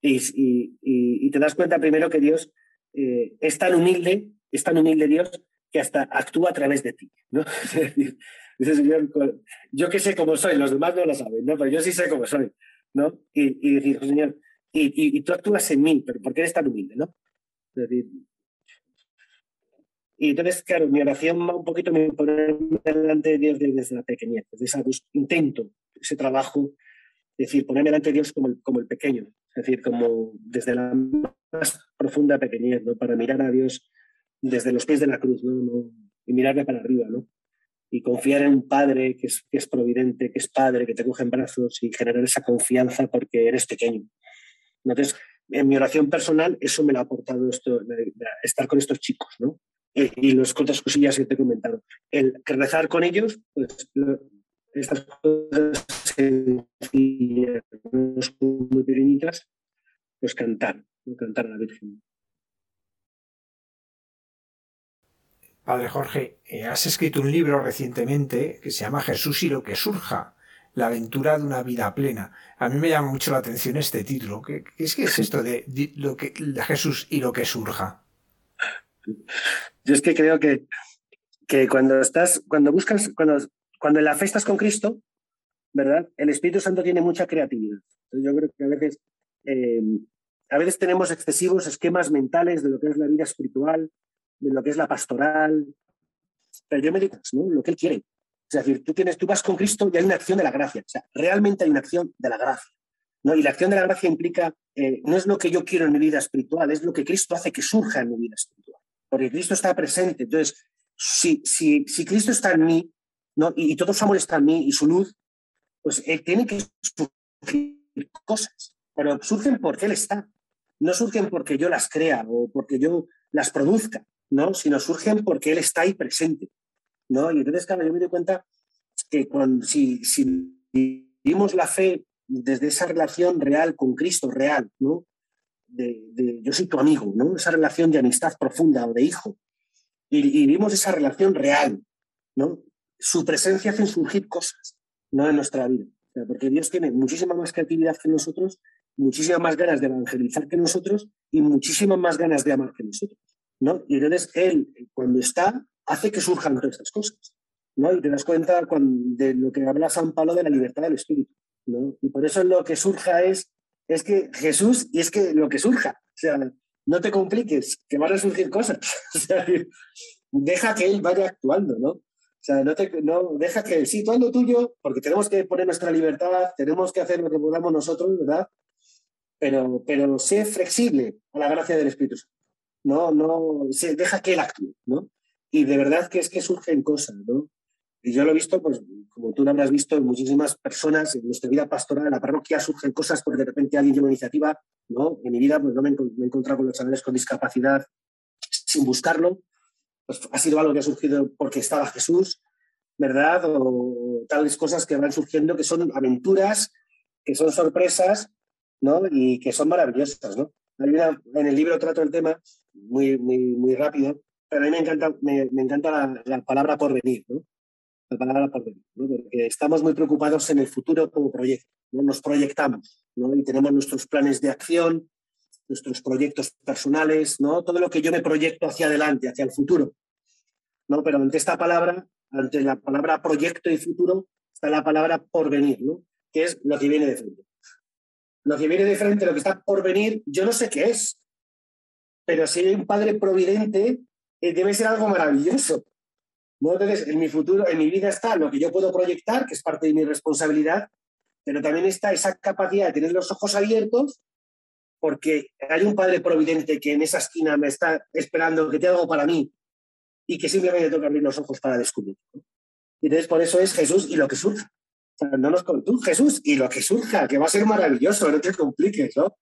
y, y, y, te das cuenta primero que Dios eh, es tan humilde, es tan humilde Dios que hasta actúa a través de ti. ¿no? Dice, Señor, yo que sé cómo soy, los demás no lo saben, ¿no? pero yo sí sé cómo soy. ¿no? Y, y decir, Señor, y, tú actúas en mí, pero ¿por qué eres tan humilde, no? y entonces, claro, mi oración va un poquito me ponerme delante de Dios desde la pequeñez, desde ese intento, ese trabajo, es decir, ponerme delante de Dios como el, como el pequeño, es decir, como desde la más profunda pequeñez, ¿no? Para mirar a Dios desde los pies de la cruz, ¿no? y mirarle para arriba, ¿no? Y confiar en un padre que es, que es providente, que es padre, que te coge en brazos y generar esa confianza porque eres pequeño. Entonces, en mi oración personal, eso me lo ha aportado esto, estar con estos chicos, ¿no? Y, las otras cosillas que te he comentado. El rezar con ellos, pues estas cosas sencillas, muy pequeñitas, pues cantar, cantar a la Virgen. Padre Jorge, eh, has escrito un libro recientemente que se llama Jesús y lo que surja la aventura de una vida plena. A mí me llama mucho la atención este título. ¿Qué, es, que es esto de, lo que, Jesús y lo que surja? Yo es que creo que, que cuando estás, cuando buscas, cuando, cuando en la fe estás con Cristo, ¿verdad? El Espíritu Santo tiene mucha creatividad. yo creo que a veces, eh, a veces tenemos excesivos esquemas mentales de lo que es la vida espiritual, de lo que es la pastoral, pero yo me digo, ¿no? Lo que Él quiere. Es decir, tú, tienes, tú vas con Cristo y hay una acción de la gracia. O realmente hay una acción de la gracia. ¿no? Y la acción de la gracia implica, eh, no es lo que yo quiero en mi vida espiritual, es lo que Cristo hace que surja en mi vida espiritual. Porque Cristo está presente. Entonces, si, si, si Cristo está en mí, ¿no? y, todo su amor está en mí y su luz, pues Él tiene que surgir cosas. Pero surgen porque Él está. No surgen porque yo las crea o porque yo las produzca, ¿no? sino surgen porque Él está ahí presente. ¿No? Y entonces, claro, yo me doy cuenta que cuando, si, si vivimos la fe desde esa relación real con Cristo, real, ¿no? De, yo soy tu amigo, ¿no? Esa relación de amistad profunda o de hijo. Y, vivimos esa relación real, ¿no? Su presencia hace surgir cosas, ¿no? En nuestra vida. porque Dios tiene muchísima más creatividad que nosotros, muchísimas más ganas de evangelizar que nosotros y muchísimas más ganas de amar que nosotros, ¿no? Y entonces Él, cuando está, hace que surjan todas estas cosas. ¿no? Y te das cuenta de lo que habla San Pablo de la libertad del espíritu. ¿no? Y por eso lo que surja es, es que Jesús, y es que lo que surja, o sea, no te compliques, que van a surgir cosas. o sea, deja que Él vaya actuando, ¿no? O sea, no, te, no deja que sí, tú lo tuyo, porque tenemos que poner nuestra libertad, tenemos que hacer lo que podamos nosotros, ¿verdad? Pero, pero sé flexible a la gracia del Espíritu Santo. No, no, deja que Él actúe, ¿no? Y de verdad que es que surgen cosas, ¿no? Y yo lo he visto, pues, como tú lo habrás visto, en muchísimas personas, en nuestra vida pastoral, en la parroquia, surgen cosas porque de repente alguien lleva una iniciativa, ¿no? En mi vida, pues no me, he encontrado con los chavales con discapacidad sin buscarlo, pues ha sido algo que ha surgido porque estaba Jesús, ¿verdad? O tales cosas que van surgiendo que son aventuras, que son sorpresas, ¿no? Y que son maravillosas, ¿no? en el libro trato el tema muy, muy, muy rápido, pero a mí me encanta, me, encanta la, la, palabra porvenir, ¿no? La palabra porvenir, ¿no? Porque estamos muy preocupados en el futuro como proyecto, ¿no? Nos proyectamos, ¿no? Y tenemos nuestros planes de acción, nuestros proyectos personales, ¿no? Todo lo que yo me proyecto hacia adelante, hacia el futuro, ¿no? Pero ante esta palabra, ante la palabra proyecto y futuro, está la palabra porvenir, ¿no? Que es lo que viene de frente. Lo que viene de frente, lo que está por venir, yo no sé qué es, pero si hay un padre providente, eh, debe ser algo maravilloso. ¿no? Entonces, en mi futuro, en mi vida está lo que yo puedo proyectar, que es parte de mi responsabilidad, pero también está esa capacidad de tener los ojos abiertos porque hay un padre providente que en esa esquina me está esperando que te algo para mí y que simplemente tengo que abrir los ojos para descubrir. Y entonces por eso es Jesús y lo que surja. no nos tú, Jesús, y lo que surja, que va a ser maravilloso, no te compliques, ¿no?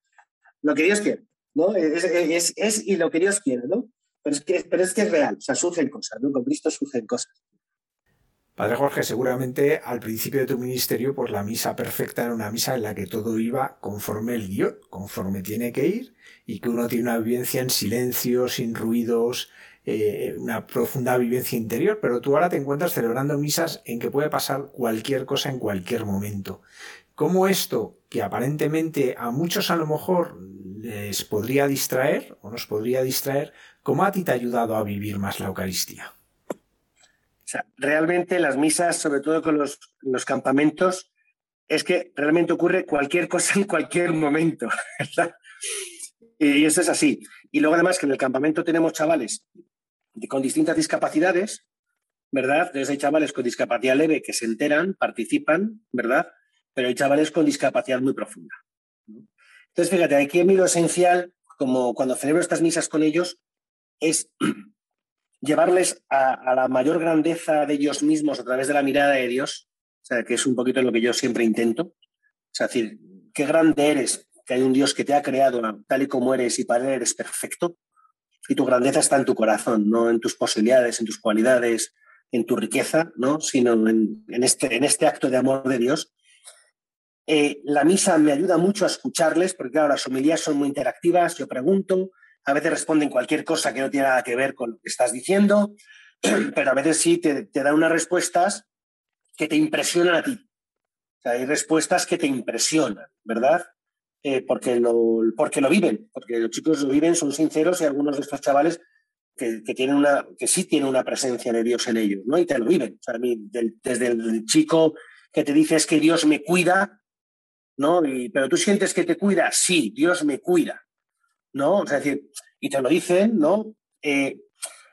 Lo que Dios quiere, ¿no? Es, es, es y lo que Dios quiere, ¿no? Pero es, que, pero es que es real, o sea, surgen cosas, ¿no? Con Cristo surgen cosas. Padre Jorge, seguramente al principio de tu ministerio, pues la misa perfecta era una misa en la que todo iba conforme el guion, conforme tiene que ir, y que uno tiene una vivencia en silencio, sin ruidos, eh, una profunda vivencia interior, pero tú ahora te encuentras celebrando misas en que puede pasar cualquier cosa en cualquier momento. ¿Cómo esto, que aparentemente a muchos a lo mejor les podría distraer o nos podría distraer, cómo a ti te ha ayudado a vivir más la Eucaristía? realmente las misas, sobre todo con los, campamentos, es que realmente ocurre cualquier cosa en cualquier momento. Y eso es así. Y luego además que en el campamento tenemos chavales con distintas discapacidades, ¿verdad? Entonces hay chavales con discapacidad leve que se enteran, participan, ¿verdad? Pero hay chavales con discapacidad muy profunda. Entonces, fíjate, aquí mí lo esencial, como cuando celebro estas misas con ellos, es llevarles a, la mayor grandeza de ellos mismos a través de la mirada de Dios, o sea, que es un poquito lo que yo siempre intento. Sea, decir, qué grande eres, que hay un Dios que te ha creado tal y como eres y para él eres perfecto. Y tu grandeza está en tu corazón, no en tus posibilidades, en tus cualidades, en tu riqueza, ¿no? sino en, este, en este acto de amor de Dios. Eh, la misa me ayuda mucho a escucharles, porque claro, las homilías son muy interactivas, yo pregunto, a veces responden cualquier cosa que no tiene nada que ver con lo que estás diciendo, pero a veces sí te, dan unas respuestas que te impresionan a ti. O sea, hay respuestas que te impresionan, ¿verdad? Eh, porque, lo, porque lo viven, porque los chicos lo viven, son sinceros y algunos de estos chavales que, que, tienen una, que sí tienen una presencia de Dios en ellos, ¿no? Y te lo viven. O sea, a mí, desde el chico que te dice es que Dios me cuida, ¿no? Pero tú sientes que te cuida, sí, Dios me cuida. ¿No? O sea, decir, y te lo dicen, ¿no? Eh,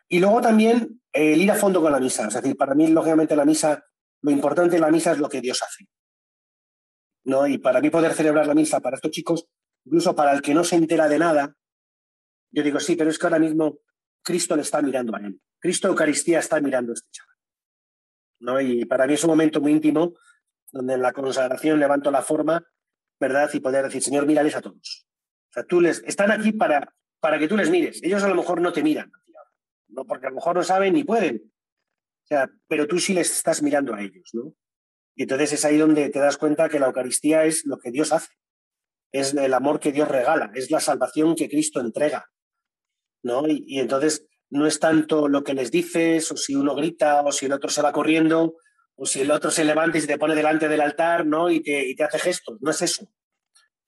y luego también el ir a fondo con la misa. Es decir, para mí, lógicamente, la misa, lo importante de la misa es lo que Dios hace. ¿no? Y para mí poder celebrar la misa para estos chicos, incluso para el que no se entera de nada, yo digo, sí, pero es que ahora mismo Cristo le está mirando a él. Cristo Eucaristía está mirando a este chaval. ¿no? Y para mí es un momento muy íntimo donde en la consagración levanto la forma, ¿verdad? Y poder decir, Señor, mírales a todos. O sea, tú les, están aquí para, para que tú les mires. Ellos a lo mejor no te miran, ¿no? porque a lo mejor no saben ni pueden. O sea, pero tú sí les estás mirando a ellos, ¿no? Y entonces es ahí donde te das cuenta que la Eucaristía es lo que Dios hace. Es el amor que Dios regala, es la salvación que Cristo entrega. ¿no? Y, entonces no es tanto lo que les dices, o si uno grita, o si el otro se va corriendo, o si el otro se levanta y se te pone delante del altar, ¿no? Y y te hace gestos. No es eso.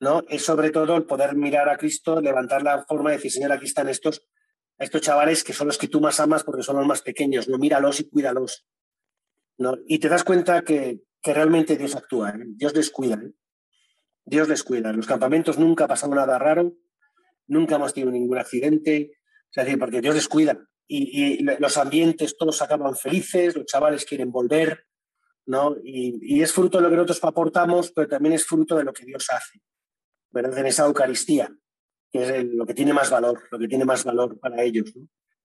¿No? Es sobre todo el poder mirar a Cristo, levantar la forma de decir, Señor, aquí están estos, estos chavales que son los que tú más amas porque son los más pequeños, no míralos y cuídalos. ¿no? Y te das cuenta que, que realmente Dios actúa, ¿eh? Dios les cuida. ¿eh? Dios les cuida. En los campamentos nunca ha pasado nada raro, nunca hemos tenido ningún accidente, es decir, porque Dios les cuida. Y, y los ambientes todos acaban felices, los chavales quieren volver, ¿no? Y, y, es fruto de lo que nosotros aportamos, pero también es fruto de lo que Dios hace. ¿Verdad? en esa Eucaristía, que es lo que tiene más valor, lo que tiene más valor para ellos.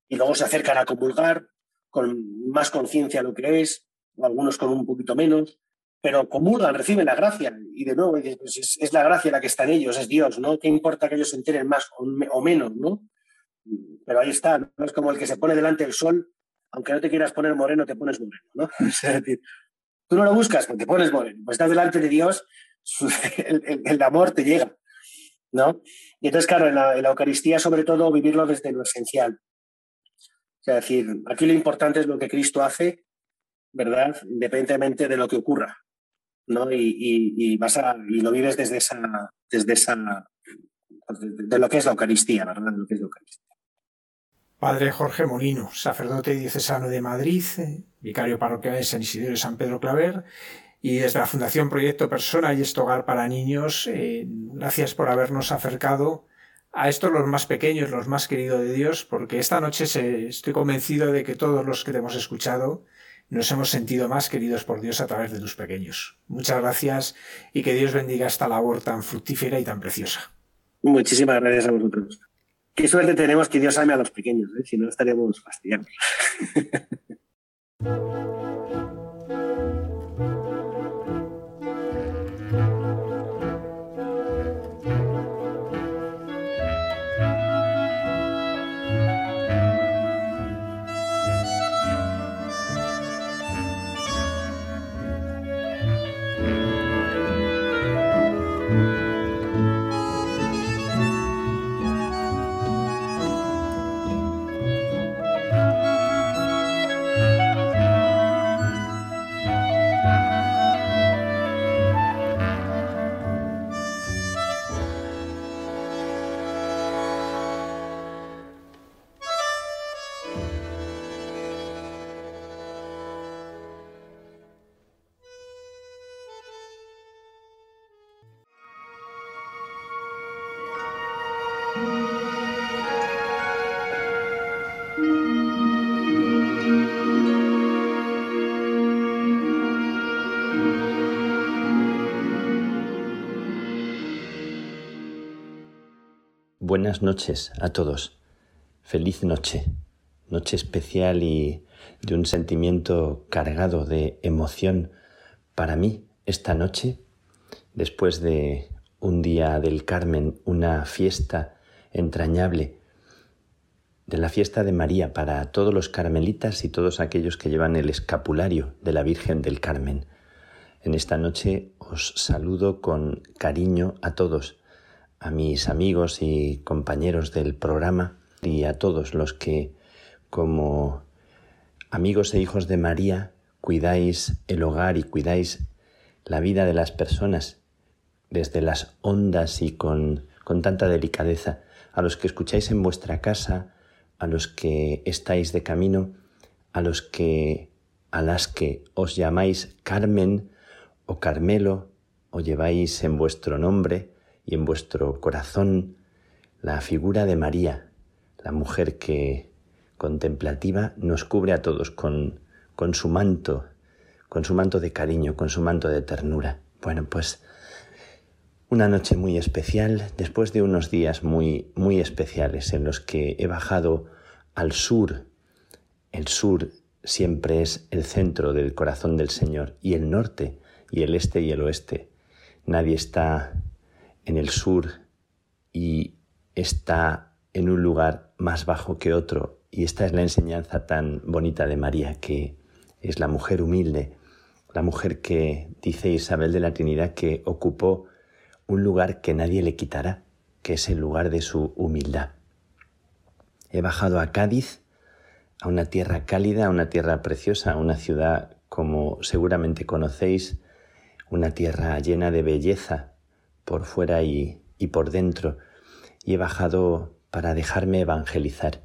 Y luego se acercan a comulgar con más conciencia lo que es, algunos con un poquito menos, pero comulgan, reciben la gracia. Y de nuevo, pues es, la gracia la que está en ellos, es Dios, ¿no? ¿Qué importa que ellos se enteren más o, menos, ¿no? Pero ahí está, ¿no? Es como el que se pone delante del sol aunque no te quieras poner moreno, te pones moreno, ¿no? es decir, tú no lo buscas, pues te pones moreno. Pues estás delante de Dios, el, amor te llega, ¿no? Y entonces, claro, en la, Eucaristía, sobre todo, vivirlo desde lo esencial. es decir, aquí lo importante es lo que Cristo hace, ¿verdad? Independientemente de lo que ocurra, ¿no? Y, vas a, y lo vives desde esa, desde esa, de, lo que es la Eucaristía, ¿verdad? De lo que es la Eucaristía. Padre Jorge Molino, sacerdote diocesano de Madrid, eh, vicario parroquial de San Isidro y San Pedro Claver, y desde la Fundación Proyecto Persona y este para niños, eh, gracias por habernos acercado a estos los más pequeños, los más queridos de Dios, porque esta noche estoy convencido de que todos los que te hemos escuchado nos hemos sentido más queridos por Dios a través de tus pequeños. Muchas gracias y que Dios bendiga esta labor tan fructífera y tan preciosa. Muchísimas gracias a vosotros. Qué suerte tenemos que Dios ame a los pequeños, ¿eh? si no estaríamos fastidiados. Buenas noches a todos. Feliz noche. Noche especial y de un sentimiento cargado de emoción para mí esta noche, después de un día del Carmen, una fiesta entrañable, de la fiesta de María para todos los carmelitas y todos aquellos que llevan el escapulario de la Virgen del Carmen. En esta noche os saludo con cariño a todos a mis amigos y compañeros del programa y a todos los que, como amigos e hijos de María, cuidáis el hogar y cuidáis la vida de las personas desde las ondas y con, con tanta delicadeza, a los que escucháis en vuestra casa, a los que estáis de camino, a los que a las que os llamáis Carmen o Carmelo o lleváis en vuestro nombre, y en vuestro corazón la figura de María, la mujer que contemplativa nos cubre a todos con, con su manto, con su manto de cariño, con su manto de ternura. Bueno, pues una noche muy especial, después de unos días muy, muy especiales en los que he bajado al sur. El sur siempre es el centro del corazón del Señor y el norte y el este y el oeste. Nadie está en el sur y está en un lugar más bajo que otro. Y esta es la enseñanza tan bonita de María, que es la mujer humilde, la mujer que dice Isabel de la Trinidad que ocupó un lugar que nadie le quitará, que es el lugar de su humildad. He bajado a Cádiz, a una tierra cálida, a una tierra preciosa, a una ciudad como seguramente conocéis, una tierra llena de belleza, por fuera y, por dentro, y he bajado para dejarme evangelizar,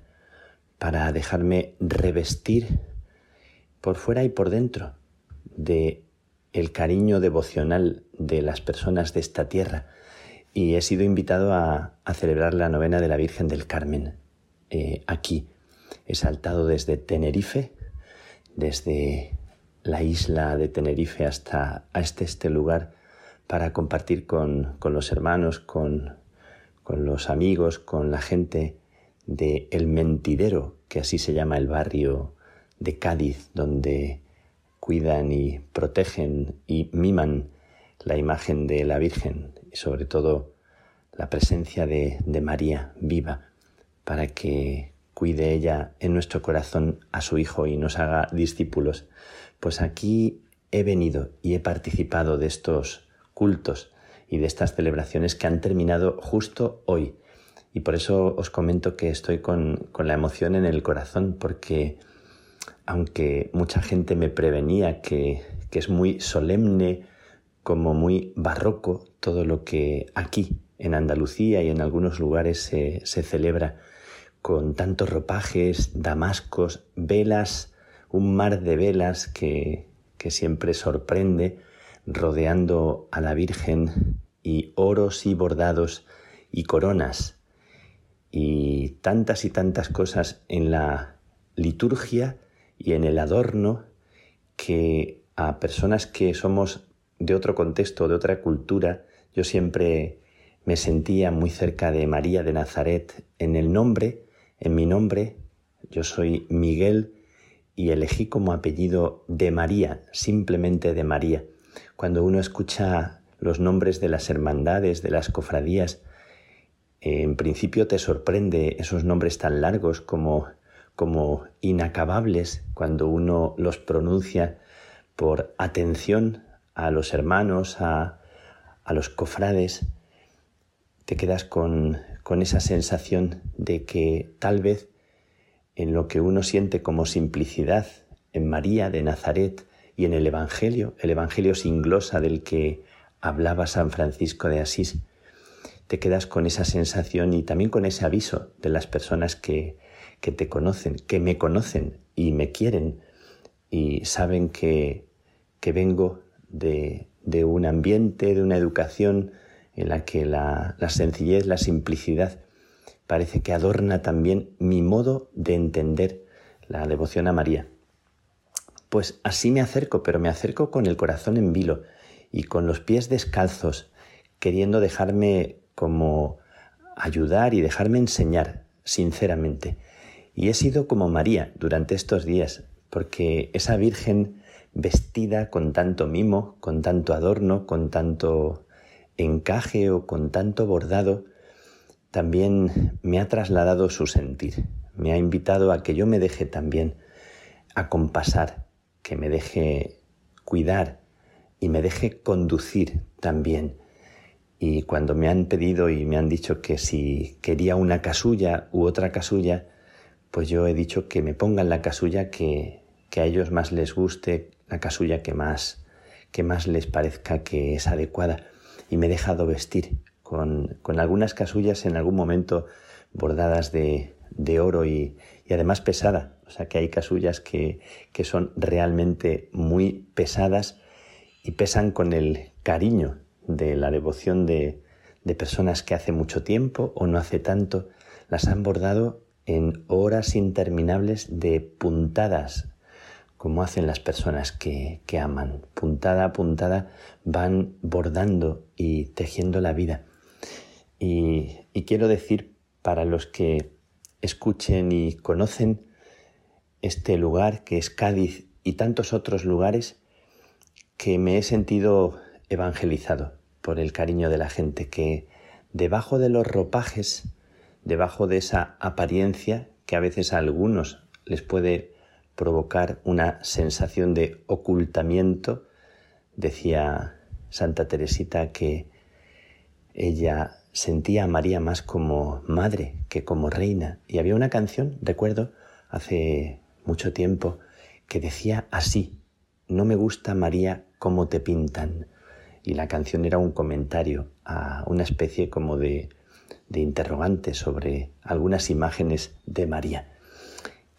para dejarme revestir por fuera y por dentro de el cariño devocional de las personas de esta tierra y he sido invitado a, celebrar la novena de la Virgen del Carmen eh, aquí. He saltado desde Tenerife, desde la isla de Tenerife hasta, hasta este lugar para compartir con, los hermanos, con, los amigos, con la gente de El Mentidero, que así se llama el barrio de Cádiz, donde cuidan y protegen y miman la imagen de la Virgen y sobre todo la presencia de, de María viva, para que cuide ella en nuestro corazón a su Hijo y nos haga discípulos. Pues aquí he venido y he participado de estos cultos y de estas celebraciones que han terminado justo hoy. Y por eso os comento que estoy con, la emoción en el corazón, porque aunque mucha gente me prevenía que, que es muy solemne, como muy barroco todo lo que aquí en Andalucía y en algunos lugares se, se celebra con tantos ropajes, damascos, velas, un mar de velas que, que siempre sorprende rodeando a la Virgen y oros y bordados y coronas y tantas y tantas cosas en la liturgia y en el adorno que a personas que somos de otro contexto, de otra cultura, yo siempre me sentía muy cerca de María de Nazaret en el nombre, en mi nombre, yo soy Miguel y elegí como apellido de María, simplemente de María. Cuando uno escucha los nombres de las hermandades, de las cofradías, en principio te sorprende esos nombres tan largos como, como inacabables cuando uno los pronuncia por atención a los hermanos, a, los cofrades, te quedas con, con esa sensación de que tal vez en lo que uno siente como simplicidad en María de Nazaret y en el Evangelio, el Evangelio sin glosa del que hablaba San Francisco de Asís, te quedas con esa sensación y también con ese aviso de las personas que, que te conocen, que me conocen y me quieren y saben que, que vengo de, de, un ambiente, de una educación en la que la, la sencillez, la simplicidad parece que adorna también mi modo de entender la devoción a María. Pues así me acerco, pero me acerco con el corazón en vilo y con los pies descalzos, queriendo dejarme como ayudar y dejarme enseñar, sinceramente. Y he sido como María durante estos días, porque esa Virgen vestida con tanto mimo, con tanto adorno, con tanto encaje o con tanto bordado, también me ha trasladado su sentir, me ha invitado a que yo me deje también acompasar, que me deje cuidar y me deje conducir también. Y cuando me han pedido y me han dicho que si quería una casulla u otra casulla, pues yo he dicho que me pongan la casulla que, que a ellos más les guste, la casulla que más, que más les parezca que es adecuada. Y me he dejado vestir con, con algunas casullas en algún momento bordadas de, de oro y, y, además pesada. O sea que hay casullas que, que son realmente muy pesadas y pesan con el cariño de la devoción de, de personas que hace mucho tiempo o no hace tanto, las han bordado en horas interminables de puntadas como hacen las personas que, aman. Puntada a puntada van bordando y tejiendo la vida. Y, y quiero decir, para los que escuchen y conocen este lugar que es Cádiz y tantos otros lugares, que me he sentido evangelizado por el cariño de la gente, que debajo de los ropajes, debajo de esa apariencia que a veces a algunos les puede provocar una sensación de ocultamiento. Decía Santa Teresita que ella sentía a María más como madre que como reina. Y había una canción, recuerdo, hace mucho tiempo, que decía así, no me gusta María como te pintan. Y la canción era un comentario a una especie como de, de interrogante sobre algunas imágenes de María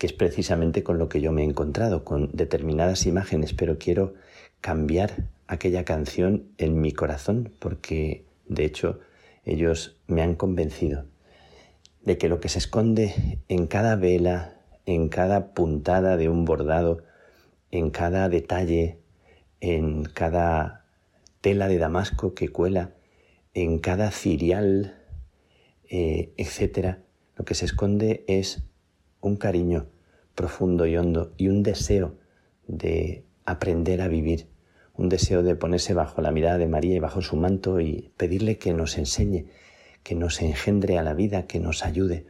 que es precisamente con lo que yo me he encontrado, con determinadas imágenes, pero quiero cambiar aquella canción en mi corazón, porque de hecho ellos me han convencido de que lo que se esconde en cada vela, en cada puntada de un bordado, en cada detalle, en cada tela de damasco que cuela, en cada cirial, eh, etc., lo que se esconde es un cariño profundo y hondo y un deseo de aprender a vivir, un deseo de ponerse bajo la mirada de María y bajo su manto y pedirle que nos enseñe, que nos engendre a la vida, que nos ayude.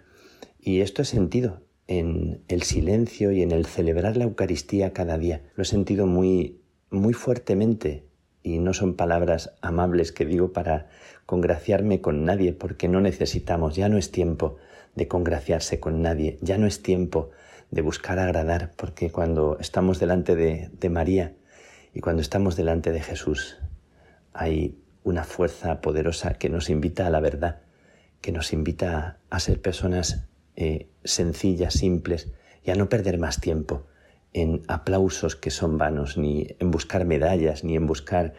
Y esto he sentido en el silencio y en el celebrar la Eucaristía cada día. Lo he sentido muy, muy fuertemente y no son palabras amables que digo para congraciarme con nadie, porque no necesitamos, ya no es tiempo de congraciarse con nadie, ya no es tiempo de buscar agradar, porque cuando estamos delante de, de María y cuando estamos delante de Jesús, hay una fuerza poderosa que nos invita a la verdad, que nos invita a ser personas eh, sencillas, simples, y a no perder más tiempo en aplausos que son vanos, ni en buscar medallas, ni en buscar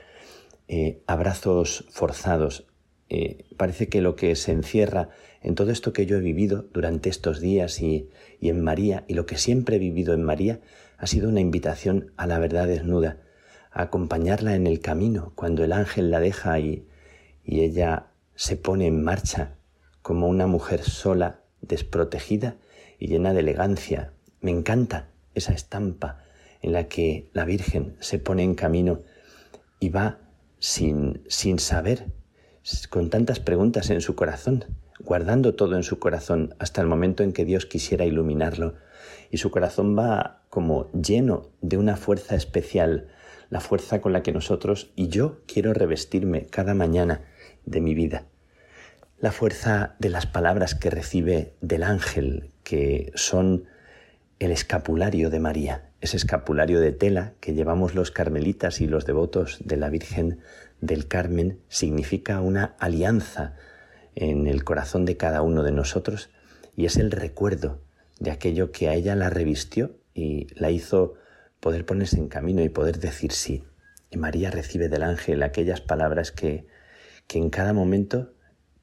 eh, abrazos forzados. Eh, parece que lo que se encierra en todo esto que yo he vivido durante estos días y, y en María, y lo que siempre he vivido en María, ha sido una invitación a la verdad desnuda, a acompañarla en el camino, cuando el ángel la deja y, y ella se pone en marcha como una mujer sola, desprotegida y llena de elegancia. Me encanta esa estampa en la que la Virgen se pone en camino y va sin, sin saber, con tantas preguntas en su corazón, guardando todo en su corazón hasta el momento en que Dios quisiera iluminarlo. Y su corazón va como lleno de una fuerza especial, la fuerza con la que nosotros y yo quiero revestirme cada mañana de mi vida. La fuerza de las palabras que recibe del ángel, que son el escapulario de María, ese escapulario de tela que llevamos los carmelitas y los devotos de la Virgen del Carmen, significa una alianza en el corazón de cada uno de nosotros y es el recuerdo de aquello que a ella la revistió y la hizo poder ponerse en camino y poder decir sí. Y María recibe del ángel aquellas palabras que, que en cada momento,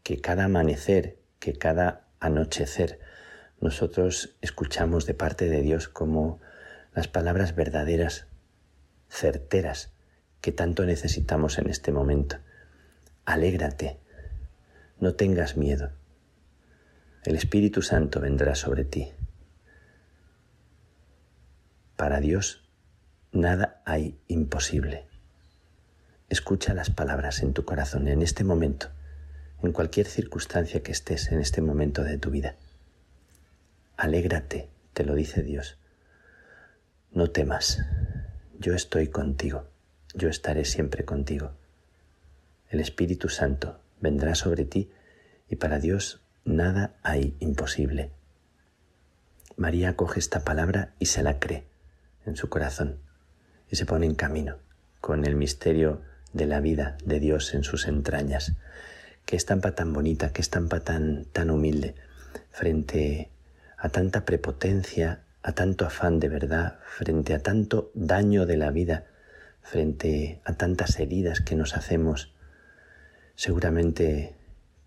que cada amanecer, que cada anochecer, nosotros escuchamos de parte de Dios como las palabras verdaderas, certeras, que tanto necesitamos en este momento. Alégrate, no tengas miedo. El Espíritu Santo vendrá sobre ti. Para Dios nada hay imposible. Escucha las palabras en tu corazón en este momento, en cualquier circunstancia que estés en este momento de tu vida. Alégrate, te lo dice Dios. No temas, yo estoy contigo, yo estaré siempre contigo. El Espíritu Santo vendrá sobre ti y para Dios nada hay imposible. María coge esta palabra y se la cree en su corazón y se pone en camino con el misterio de la vida de Dios en sus entrañas. Qué estampa tan bonita, qué estampa tan, tan humilde frente a tanta prepotencia, a tanto afán de verdad, frente a tanto daño de la vida, frente a tantas heridas que nos hacemos seguramente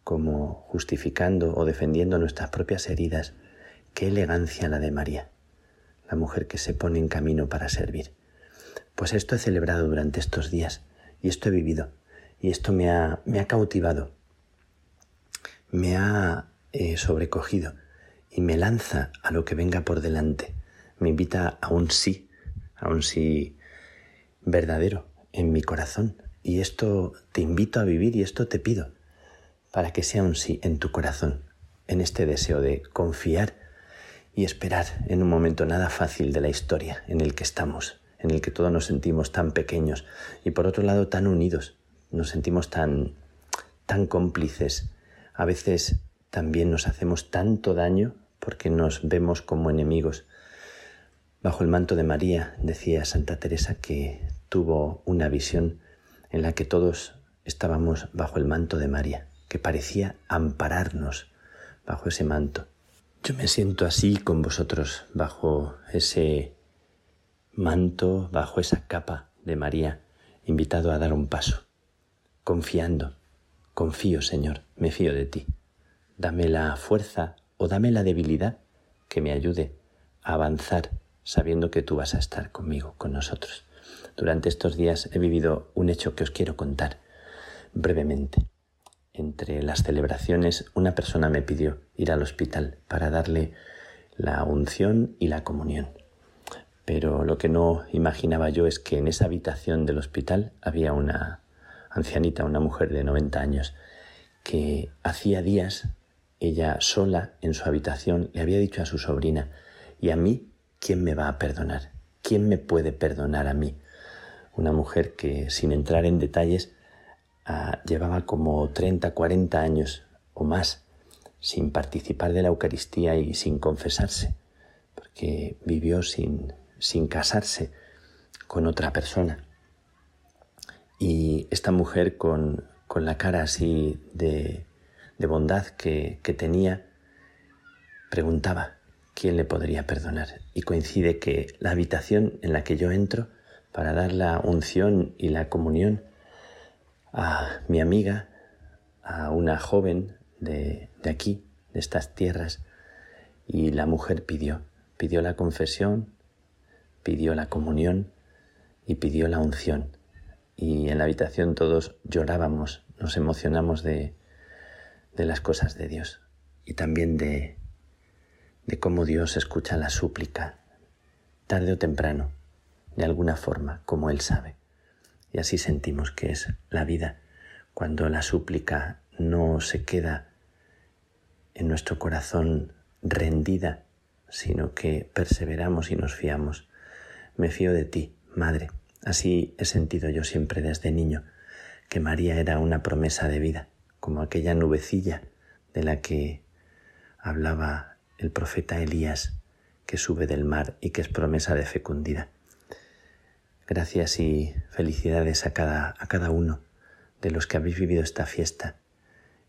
como justificando o defendiendo nuestras propias heridas, qué elegancia la de María, la mujer que se pone en camino para servir. Pues esto he celebrado durante estos días y esto he vivido y esto me ha, me ha cautivado, me ha eh, sobrecogido y me lanza a lo que venga por delante, me invita a un sí, a un sí verdadero en mi corazón, y esto te invito a vivir y esto te pido, para que sea un sí en tu corazón, en este deseo de confiar y esperar en un momento nada fácil de la historia en el que estamos, en el que todos nos sentimos tan pequeños y por otro lado tan unidos, nos sentimos tan, tan cómplices. A veces también nos hacemos tanto daño porque nos vemos como enemigos. Bajo el manto de María, decía Santa Teresa que tuvo una visión en la que todos estábamos bajo el manto de María, que parecía ampararnos bajo ese manto. Yo me siento así con vosotros, bajo ese manto, bajo esa capa de María, invitado a dar un paso, confiando. Confío, Señor, me fío de ti. Dame la fuerza o dame la debilidad que me ayude a avanzar sabiendo que tú vas a estar conmigo, con nosotros. Durante estos días he vivido un hecho que os quiero contar brevemente. Entre las celebraciones, una persona me pidió ir al hospital para darle la unción y la comunión. Pero lo que no imaginaba yo es que en esa habitación del hospital había una ancianita, una mujer de 90 años, que hacía días ella sola en su habitación le había dicho a su sobrina ¿Y a mí quién me va a perdonar? ¿Quién me puede perdonar a mí? Una mujer que, sin entrar en detalles, ah, llevaba como 30, 40 años o más sin participar de la Eucaristía y sin confesarse, porque vivió sin, sin casarse con otra persona. Y esta mujer con, con la cara así de, de bondad que, que tenía, preguntaba quién le podría perdonar. Y coincide que la habitación en la que yo entro para dar la unción y la comunión a mi amiga, a una joven de, de aquí, de estas tierras, y la mujer pidió, pidió la confesión, pidió la comunión y pidió la unción. Y en la habitación todos llorábamos, nos emocionamos de, de las cosas de Dios y también de, de cómo Dios escucha la súplica, tarde o temprano, de alguna forma, como Él sabe. Y así sentimos que es la vida, cuando la súplica no se queda en nuestro corazón rendida, sino que perseveramos y nos fiamos. Me fío de ti, Madre. Así he sentido yo siempre desde niño, que María era una promesa de vida, como aquella nubecilla de la que hablaba el profeta Elías, que sube del mar y que es promesa de fecundidad. Gracias y felicidades a cada, a cada uno de los que habéis vivido esta fiesta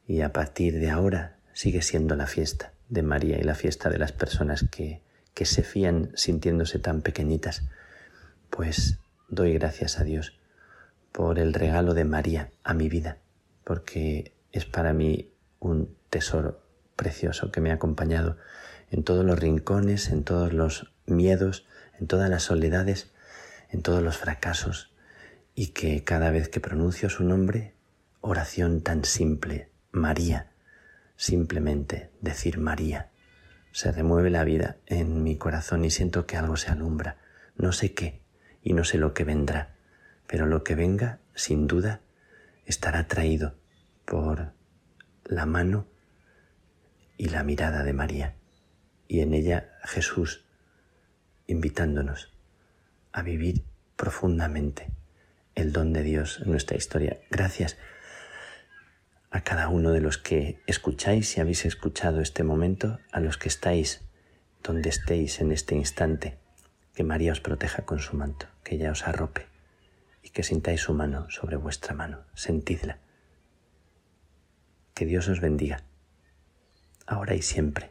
y a partir de ahora sigue siendo la fiesta de María y la fiesta de las personas que, que se fían sintiéndose tan pequeñitas. Pues doy gracias a Dios por el regalo de María a mi vida, porque es para mí un tesoro precioso que me ha acompañado en todos los rincones, en todos los miedos, en todas las soledades, en todos los fracasos, y que cada vez que pronuncio su nombre, oración tan simple, María, simplemente decir María, se remueve la vida en mi corazón y siento que algo se alumbra, no sé qué y no sé lo que vendrá, pero lo que venga, sin duda, estará traído por la mano y la mirada de María, y en ella Jesús invitándonos a vivir profundamente el don de Dios en nuestra historia. Gracias a cada uno de los que escucháis y habéis escuchado este momento, a los que estáis donde estéis en este instante, que María os proteja con su manto, que ella os arrope y que sintáis su mano sobre vuestra mano. Sentidla. Que Dios os bendiga, ahora y siempre.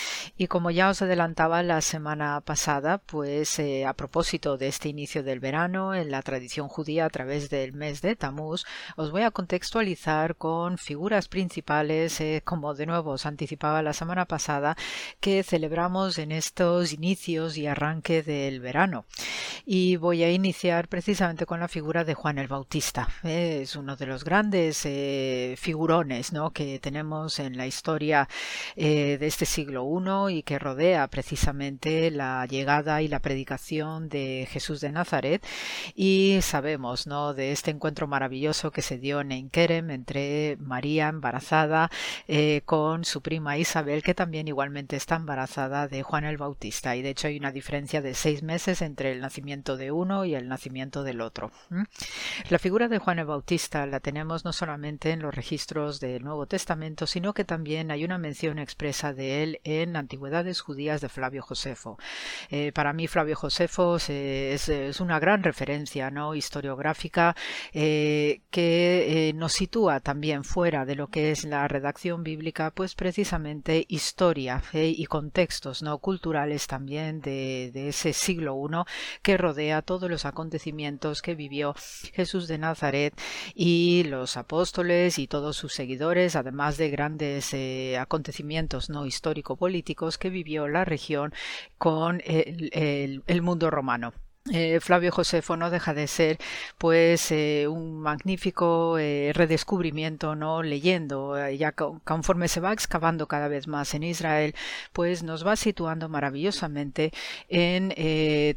Y como ya os adelantaba la semana pasada, pues eh, a propósito de este inicio del verano en la tradición judía a través del mes de Tamuz, os voy a contextualizar con figuras principales, eh, como de nuevo os anticipaba la semana pasada, que celebramos en estos inicios y arranque del verano. Y voy a iniciar precisamente con la figura de Juan el Bautista. es uno de los grandes eh, figurones ¿no? que tenemos en la historia de este siglo I y que rodea precisamente la llegada y la predicación de Jesús de Nazaret y sabemos ¿no? de este encuentro maravilloso que se dio en Enkerem entre María embarazada eh, con su prima Isabel que también igualmente está embarazada de Juan el Bautista y de hecho hay una diferencia de seis meses entre el nacimiento de uno y el nacimiento del otro. La figura de Juan el Bautista la tenemos no solamente en los registros del Nuevo Testamento, sino que también hay una mención expresa de él en Antigüedades Judías de Flavio Josefo. Eh, para mí Flavio Josefo es, una gran referencia historiográfica eh, que eh, nos sitúa también fuera de lo que es la redacción bíblica, pues precisamente historia y contextos no culturales también de, ese siglo I que rodea todos los acontecimientos que vivió Jesús de Nazaret y los apóstoles y todos sus seguidores, además de grandes eh, acontecimientos no histórico-políticos que vivió la región con el mundo romano. Eh, Flavio Josefo no deja de ser pues eh, un magnífico eh, redescubrimiento no leyendo ya conforme se va excavando cada vez más en Israel pues nos va situando maravillosamente en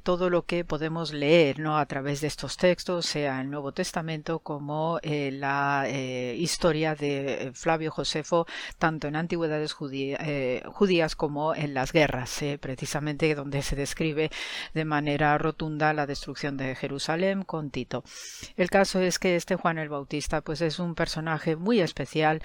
todo lo que podemos leer no a través de estos textos sea el Nuevo Testamento como la historia de Flavio Josefo tanto en antigüedades judías como en las guerras precisamente donde se describe de manera rotunda la destrucción de Jerusalén con Tito. El caso es que este Juan el Bautista pues es un personaje muy especial,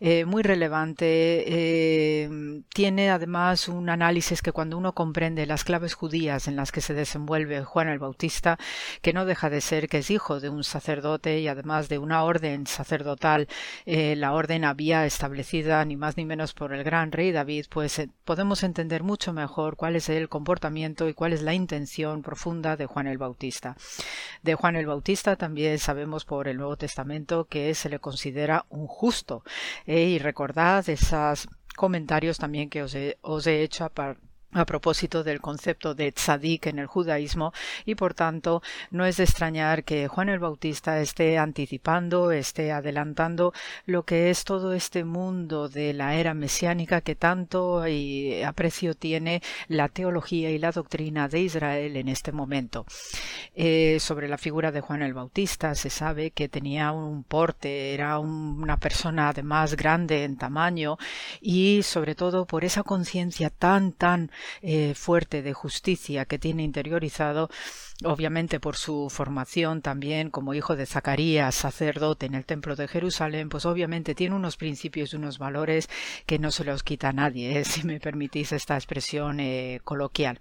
eh, muy relevante, eh, tiene además un análisis que cuando uno comprende las claves judías en las que se desenvuelve Juan el Bautista, que no deja de ser que es hijo de un sacerdote y además de una orden sacerdotal, eh, la orden había establecida ni más ni menos por el gran rey David, pues podemos entender mucho mejor cuál es el comportamiento y cuál es la intención profunda de Juan el Bautista. De Juan el Bautista también sabemos por el Nuevo Testamento que se le considera un justo. Eh, y recordad esos comentarios también que os he, hecho a, a propósito del concepto de tzadik en el judaísmo y por tanto no es de extrañar que Juan el Bautista esté anticipando, esté adelantando lo que es todo este mundo de la era mesiánica que tanto y aprecio tiene la teología y la doctrina de Israel en este momento. Eh, sobre la figura de Juan el Bautista se sabe que tenía un porte, era una persona además grande en tamaño y sobre todo por esa conciencia tan tan eh, fuerte de justicia que tiene interiorizado, obviamente por su formación también como hijo de Zacarías, sacerdote en el templo de Jerusalén, pues obviamente tiene unos principios y unos valores que no se los quita nadie, eh, si me permitís esta expresión eh, coloquial.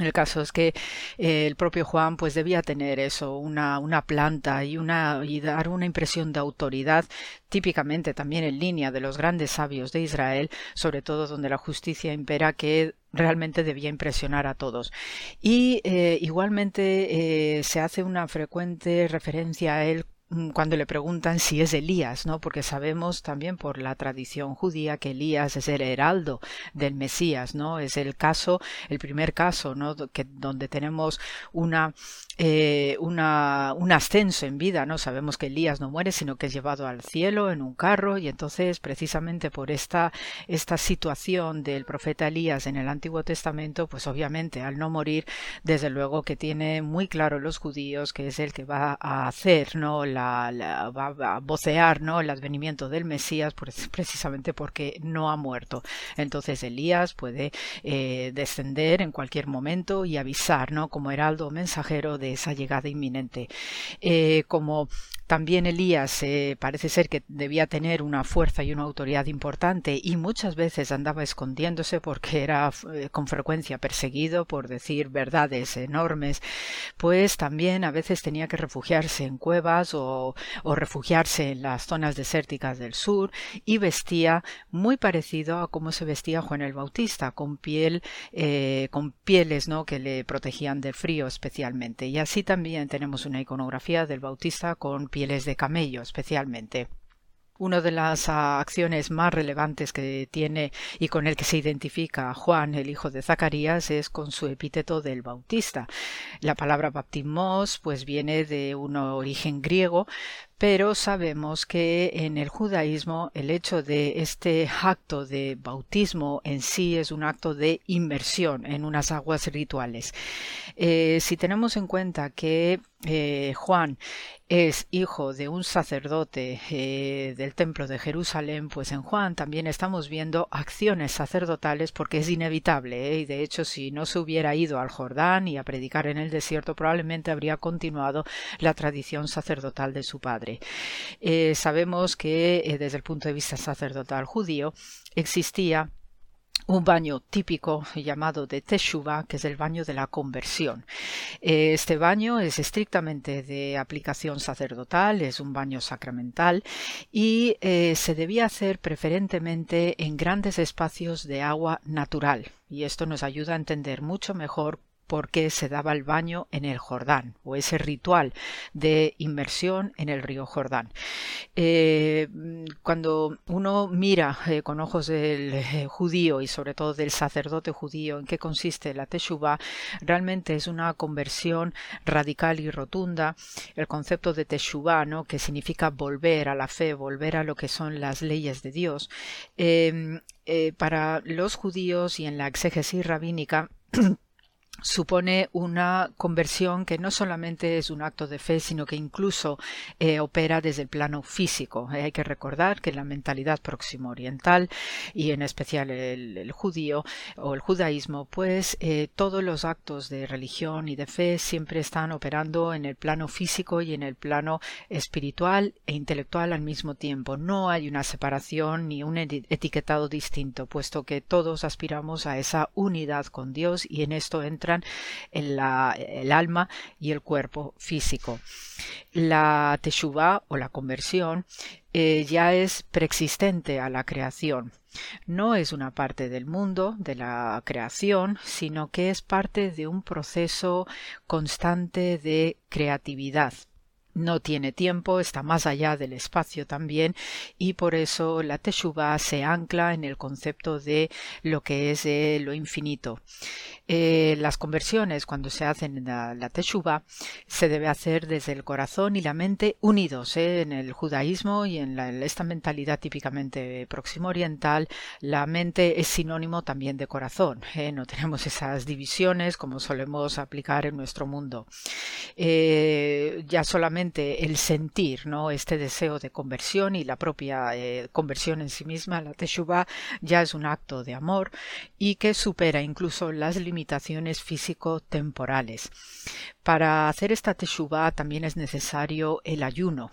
El caso es que eh, el propio Juan pues debía tener eso, una, una planta y, una, y dar una impresión de autoridad, típicamente también en línea de los grandes sabios de Israel, sobre todo donde la justicia impera que realmente debía impresionar a todos. Y eh, igualmente eh, se hace una frecuente referencia a él cuando le preguntan si es Elías, ¿no? Porque sabemos también por la tradición judía que Elías es el heraldo del Mesías, ¿no? Es el caso, el primer caso, ¿no? Que, donde tenemos una, eh, un ascenso en vida, ¿no? Sabemos que Elías no muere, sino que es llevado al cielo en un carro y entonces precisamente por esta, esta situación del profeta Elías en el Antiguo Testamento, pues obviamente al no morir, desde luego que tiene muy claro los judíos que es el que va a hacer, ¿no? La va a vocear ¿no? el advenimiento del Mesías precisamente porque no ha muerto. Entonces Elías puede eh, descender en cualquier momento y avisar ¿no? como heraldo mensajero de esa llegada inminente. Eh, como también Elías eh, parece ser que debía tener una fuerza y una autoridad importante y muchas veces andaba escondiéndose porque era con frecuencia perseguido por decir verdades enormes, pues también a veces tenía que refugiarse en cuevas o refugiarse en las zonas desérticas del sur y vestía muy parecido a cómo se vestía Juan el Bautista, con piel, eh, con pieles ¿no? que le protegían del frío especialmente. Y así también tenemos una iconografía del Bautista con pieles de camello especialmente. Una de las acciones más relevantes que tiene y con el que se identifica Juan, el hijo de Zacarías, es con su epíteto del Bautista. La palabra baptismos pues viene de un origen griego, pero sabemos que en el judaísmo el hecho de este acto de bautismo en sí es un acto de inmersión en unas aguas rituales. Eh, si tenemos en cuenta que eh, Juan es hijo de un sacerdote eh, del templo de Jerusalén, pues en Juan también estamos viendo acciones sacerdotales porque es inevitable y de hecho si no se hubiera ido al Jordán y a predicar en el desierto probablemente habría continuado la tradición sacerdotal de su padre. Eh, sabemos que eh, desde el punto de vista sacerdotal judío existía un baño típico llamado de Teshuvah, que es el baño de la conversión. Eh, este baño es estrictamente de aplicación sacerdotal, es un baño sacramental y se debía hacer preferentemente en grandes espacios de agua natural. Y esto nos ayuda a entender mucho mejor porque se daba el baño en el Jordán o ese ritual de inmersión en el río Jordán. Eh, cuando uno mira eh, con ojos del eh, judío y sobre todo del sacerdote judío en qué consiste la Teshuvah, realmente es una conversión radical y rotunda. El concepto de Teshuvah, ¿no? que significa volver a la fe, volver a lo que son las leyes de Dios. para los judíos y en la exégesis rabínica supone una conversión que no solamente es un acto de fe, sino que incluso eh, opera desde el plano físico. Eh, hay que recordar que la mentalidad próximo oriental y en especial el, judío o el judaísmo, pues eh, todos los actos de religión y de fe siempre están operando en el plano físico y en el plano espiritual e intelectual al mismo tiempo. No hay una separación ni un etiquetado distinto, puesto que todos aspiramos a esa unidad con Dios y en esto entra en el alma y el cuerpo físico. La teshuvah o la conversión eh, ya es preexistente a la creación. No es una parte del mundo, de la creación, sino que es parte de un proceso constante de creatividad no tiene tiempo, está más allá del espacio también y por eso la Teshuvah se ancla en el concepto de lo que es eh, lo infinito. Eh, las conversiones cuando se hacen en la, la, se debe hacer desde el corazón y la mente unidos. Eh, en el judaísmo y en, esta mentalidad típicamente próximo oriental, la mente es sinónimo también de corazón. no tenemos esas divisiones como solemos aplicar en nuestro mundo. ya solamente el sentir, ¿no? Este deseo de conversión y la propia eh, conversión en sí misma, la Teshuvah, ya es un acto de amor y que supera incluso las limitaciones físico-temporales. Para hacer esta teshuva también es necesario el ayuno.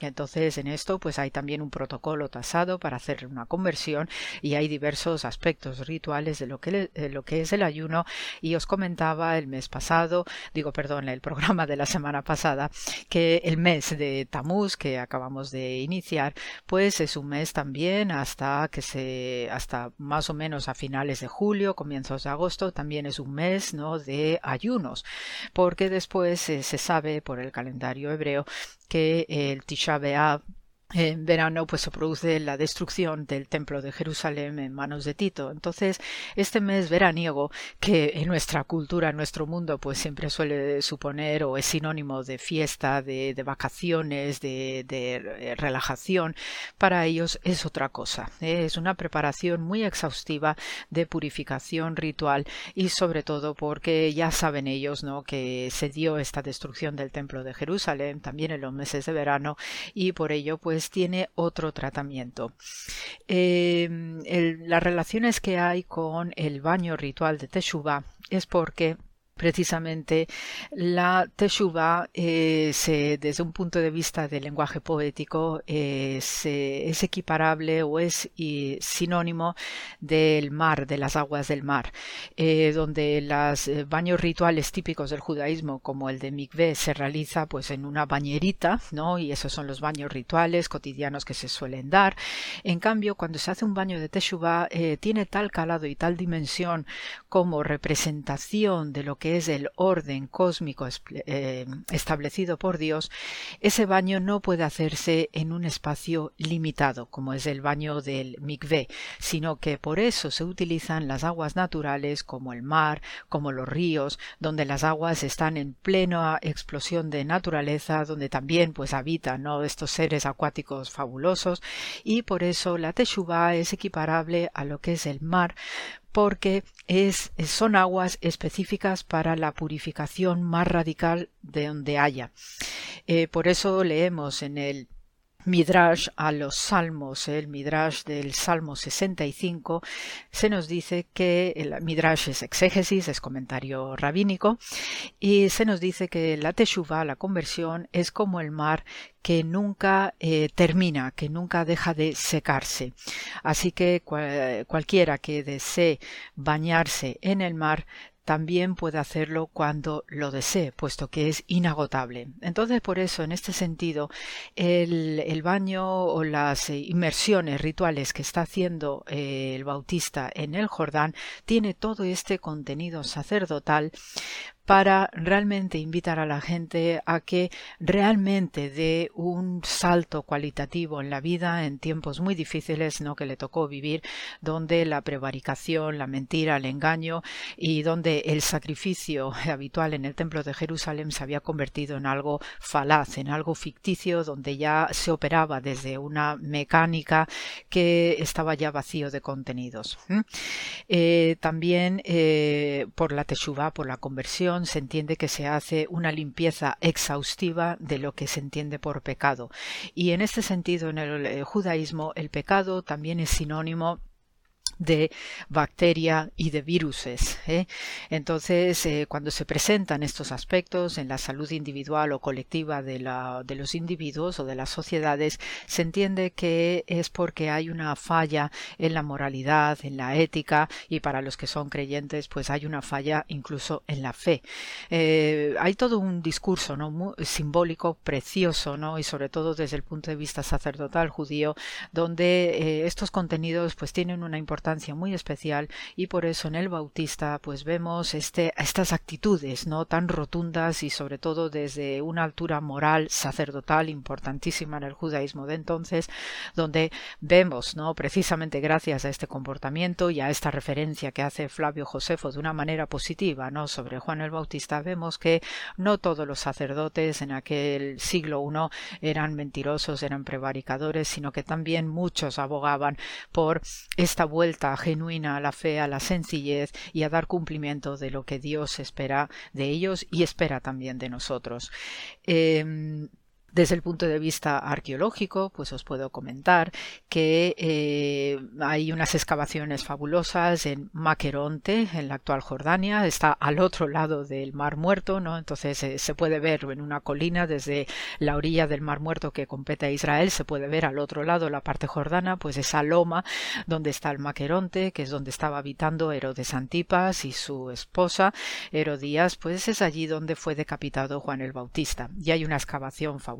Entonces en esto pues hay también un protocolo tasado para hacer una conversión y hay diversos aspectos rituales de lo que, lo que es el ayuno y os comentaba el mes pasado, digo perdón, el programa de la semana pasada, que el mes de Tamuz que acabamos de iniciar pues es un mes también hasta que se hasta más o menos a finales de julio, comienzos de agosto también es un mes ¿no? de ayunos porque después eh, se sabe por el calendario hebreo que el Tisha en verano pues se produce la destrucción del templo de Jerusalén en manos de Tito. Entonces, este mes veraniego, que en nuestra cultura, en nuestro mundo, pues siempre suele suponer o es sinónimo de fiesta, de, vacaciones, de, de, relajación, para ellos es otra cosa. ¿eh? Es una preparación muy exhaustiva de purificación ritual y sobre todo porque ya saben ellos ¿no? que se dio esta destrucción del templo de Jerusalén también en los meses de verano y por ello pues tiene otro tratamiento. Em, las relaciones que hay con el baño ritual de Teshuvah es porque precisamente la teshuva eh, desde un punto de vista del lenguaje poético es equiparable o es sinónimo del mar, de las aguas del mar, eh, donde los eh, baños rituales típicos del judaísmo, como el de mikveh, se realiza pues en una bañerita, ¿no? Y esos son los baños rituales cotidianos que se suelen dar. En cambio, cuando se hace un baño de teshuva, tiene tal calado y tal dimensión como representación de lo que es el orden cósmico eh, establecido por Dios, ese baño no puede hacerse en un espacio limitado, como es el baño del mikveh, sino que por eso se utilizan las aguas naturales como el mar, como los ríos, donde las aguas están en plena explosión de naturaleza, donde también pues habitan ¿no? estos seres acuáticos fabulosos, y por eso la Teshuvah es equiparable a lo que es el mar, porque es, son aguas específicas para la purificación más radical de donde haya. Eh, por eso leemos en el Midrash a los salmos, el Midrash del Salmo 65, se nos dice que el Midrash es exégesis, es comentario rabínico, y se nos dice que la Teshuvah, la conversión, es como el mar que nunca eh, termina, que nunca deja de secarse. Así que cualquiera que desee bañarse en el mar también puede hacerlo cuando lo desee, puesto que es inagotable. Entonces, por eso, en este sentido, el, baño o las inmersiones rituales que está haciendo eh, el bautista en el Jordán tiene todo este contenido sacerdotal para realmente invitar a la gente a que realmente dé un salto cualitativo en la vida en tiempos muy difíciles ¿no? que le tocó vivir, donde la prevaricación, la mentira, el engaño y donde el sacrificio habitual en el templo de Jerusalén se había convertido en algo falaz, en algo ficticio, donde ya se operaba desde una mecánica que estaba ya vacío de contenidos. Eh, también eh, por la teshuva, por la conversión, se entiende que se hace una limpieza exhaustiva de lo que se entiende por pecado. Y en este sentido, en el eh, judaísmo, el pecado también es sinónimo de bacteria y de viruses. ¿eh? Entonces, eh, cuando se presentan estos aspectos en la salud individual o colectiva de, la, de, los individuos o de las sociedades, se entiende que es porque hay una falla en la moralidad, en la ética y para los que son creyentes, pues hay una falla incluso en la fe. Eh, hay todo un discurso ¿no? Simbólico, precioso, ¿no? y sobre todo desde el punto de vista sacerdotal judío, donde estos contenidos pues tienen una importancia muy especial y por eso en el Bautista pues vemos este, estas actitudes no tan rotundas y sobre todo desde una altura moral sacerdotal importantísima en el judaísmo de entonces donde vemos no precisamente gracias a este comportamiento y a esta referencia que hace Flavio Josefo de una manera positiva no sobre Juan el Bautista vemos que no todos los sacerdotes en aquel siglo I eran mentirosos eran prevaricadores sino que también muchos abogaban por esta vuelta genuina la fe, a la sencillez y a dar cumplimiento de lo que Dios espera de ellos y espera también de nosotros. Em, desde el punto de vista arqueológico, pues os puedo comentar que eh, hay unas excavaciones fabulosas en Maqueronte, en la actual Jordania, está al otro lado del Mar Muerto, ¿no? Entonces eh, se puede ver en una colina desde la orilla del Mar Muerto que compete a Israel, se puede ver al otro lado la parte jordana, pues esa loma donde está el Maqueronte, que es donde estaba habitando Herodes Antipas y su esposa Herodías, pues es allí donde fue decapitado Juan el Bautista. Y hay una excavación fabulosa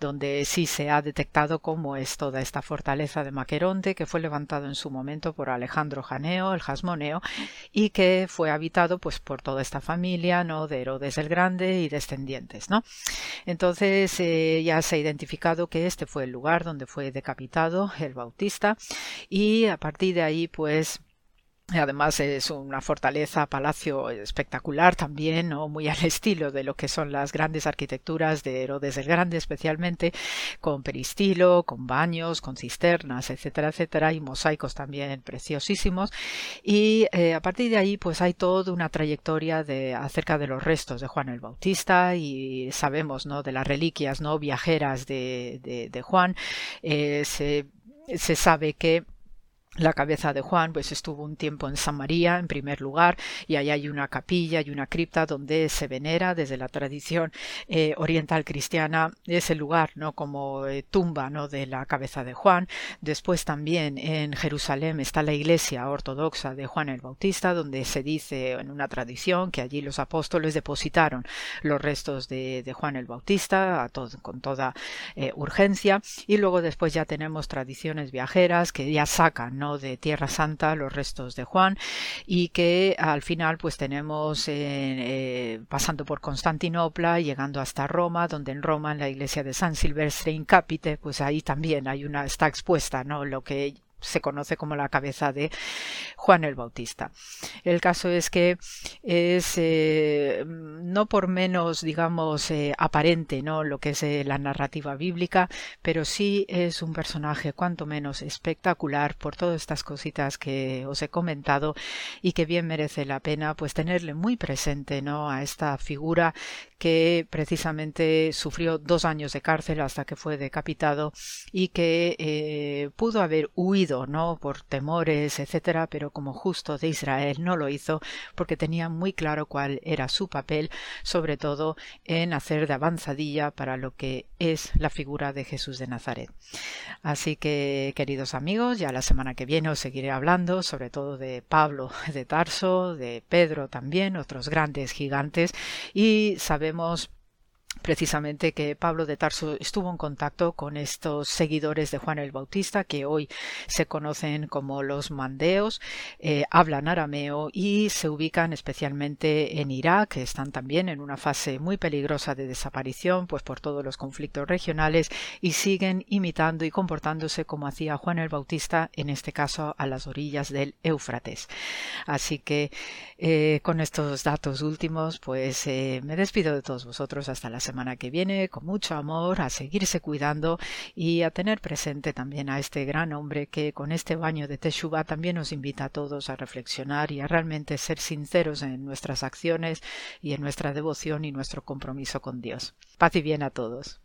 donde sí se ha detectado cómo es toda esta fortaleza de Maqueronte, que fue levantado en su momento por Alejandro Janeo, el Jasmoneo, y que fue habitado pues por toda esta familia, ¿no? De Herodes el Grande y descendientes, ¿no? Entonces eh, ya se ha identificado que este fue el lugar donde fue decapitado el Bautista, y a partir de ahí, pues Además es una fortaleza, palacio espectacular también, muy al estilo de lo que son las grandes arquitecturas de Herodes el Grande, especialmente con peristilo, con baños, con cisternas, etcétera, etcétera, y mosaicos también preciosísimos. Y eh, a partir de ahí, pues hay toda una trayectoria de acerca de los restos de Juan el Bautista y sabemos, ¿no? De las reliquias, ¿no? Viajeras de, de, Juan. Eh, se, se sabe que la cabeza de Juan pues estuvo un tiempo en San María en primer lugar y ahí hay una capilla y una cripta donde se venera desde la tradición eh, oriental cristiana ese lugar no como eh, tumba no de la cabeza de Juan. Después también en Jerusalén está la iglesia ortodoxa de Juan el Bautista donde se dice en una tradición que allí los apóstoles depositaron los restos de, Juan el Bautista con toda eh, urgencia. Y luego después ya tenemos tradiciones viajeras que ya sacan de Tierra Santa los restos de Juan y que al final pues tenemos eh, eh, pasando por Constantinopla llegando hasta Roma donde en Roma en la iglesia de San Silvestre in Capite pues ahí también hay una está expuesta no lo que se conoce como la cabeza de Juan el Bautista. El caso es que es eh, no por menos, digamos, eh, aparente, ¿no? Lo que es eh, la narrativa bíblica, pero sí es un personaje cuanto menos espectacular por todas estas cositas que os he comentado y que bien merece la pena, pues tenerle muy presente, ¿no? A esta figura que precisamente sufrió dos años de cárcel hasta que fue decapitado y que pudo haber huido Por temores, etcétera, pero como justo de Israel no lo hizo porque tenía muy claro cuál era su papel, sobre todo en hacer de avanzadilla para lo que es la figura de Jesús de Nazaret. Así que, queridos amigos, ya la semana que viene os seguiré hablando sobre todo de Pablo de Tarso, de Pedro también, otros grandes gigantes, y sabemos precisamente que Pablo de Tarso estuvo en contacto con estos seguidores de Juan el Bautista que hoy se conocen como los mandeos, eh, hablan arameo y se ubican especialmente en Irak, que están también en una fase muy peligrosa de desaparición, pues por todos los conflictos regionales y siguen imitando y comportándose como hacía Juan el Bautista, en este caso a las orillas del Éufrates. Así que eh, con estos datos últimos, pues eh, me despido de todos vosotros hasta la semana que viene con mucho amor, a seguirse cuidando y a tener presente también a este gran hombre que con este baño de Teshuvah también nos invita a todos a reflexionar y a realmente ser sinceros en nuestras acciones y en nuestra devoción y nuestro compromiso con Dios. Paz y bien a todos.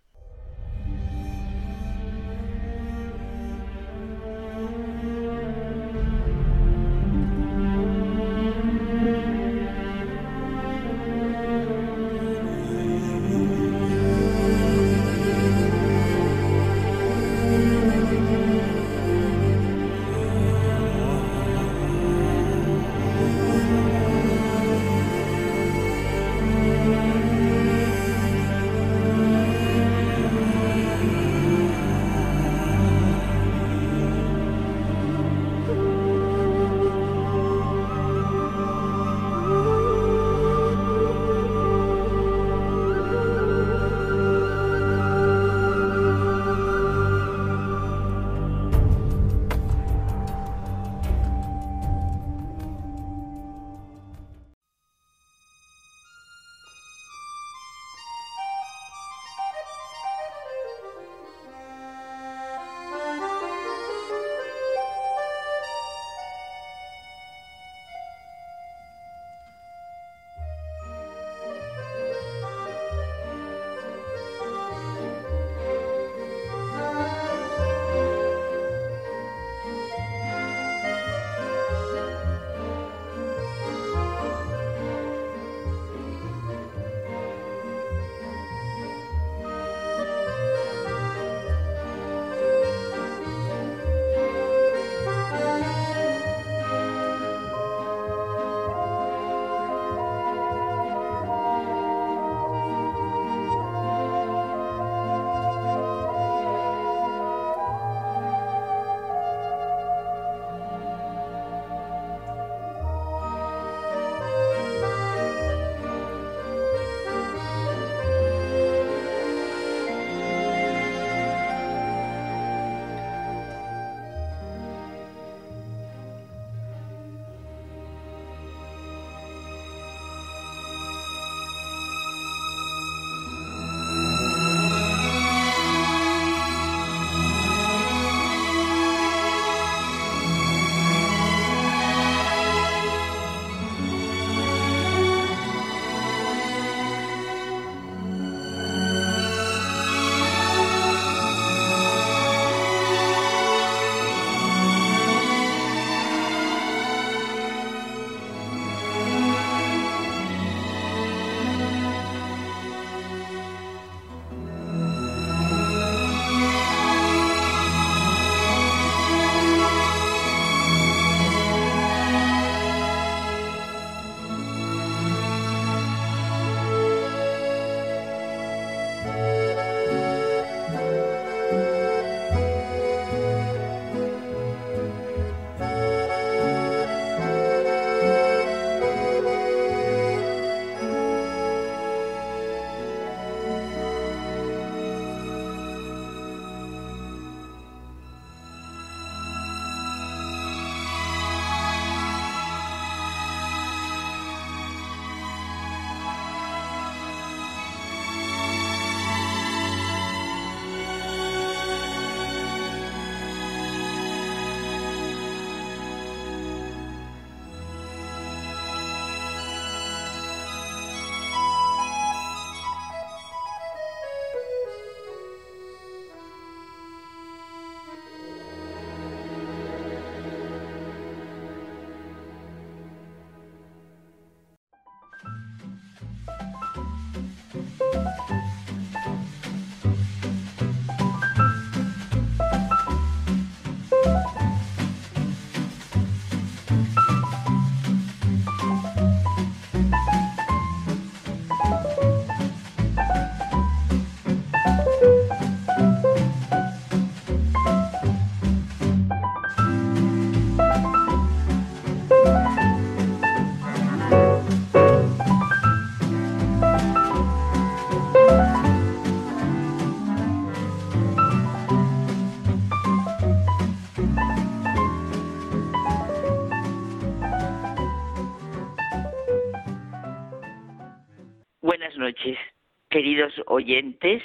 Queridos oyentes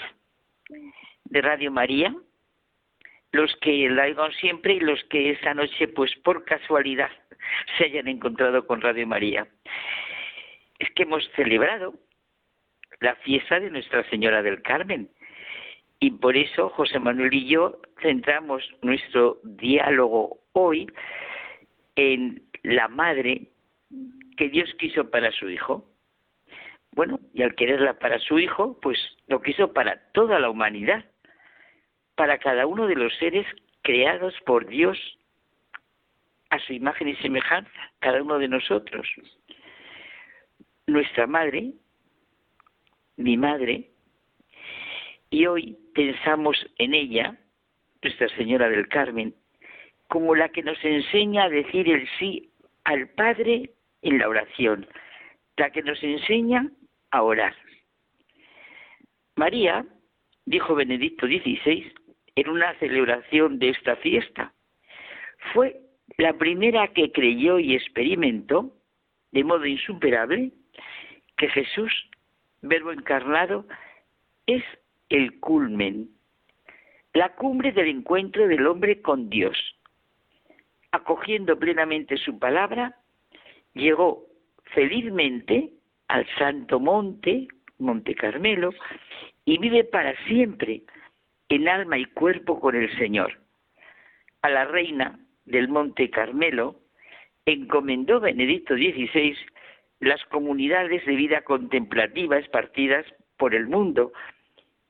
de Radio María, los que la oigan siempre y los que esta noche, pues por casualidad, se hayan encontrado con Radio María. Es que hemos celebrado la fiesta de Nuestra Señora del Carmen. Y por eso José Manuel y yo centramos nuestro diálogo hoy en la madre que Dios quiso para su hijo. Bueno, y al quererla para su hijo, pues lo quiso para toda la humanidad, para cada uno de los seres creados por Dios a su imagen y semejanza, cada uno de nosotros. Nuestra madre, mi madre, y hoy pensamos en ella, Nuestra Señora del Carmen, como la que nos enseña a decir el sí al Padre en la oración, la que nos enseña a orar. María, dijo Benedicto XVI, en una celebración de esta fiesta, fue la primera que creyó y experimentó, de modo insuperable, que Jesús, verbo encarnado, es el culmen, la cumbre del encuentro del hombre con Dios. Acogiendo plenamente su palabra, llegó felizmente al Santo Monte, Monte Carmelo, y vive para siempre en alma y cuerpo con el Señor. A la reina del Monte Carmelo encomendó Benedicto XVI las comunidades de vida contemplativa esparcidas por el mundo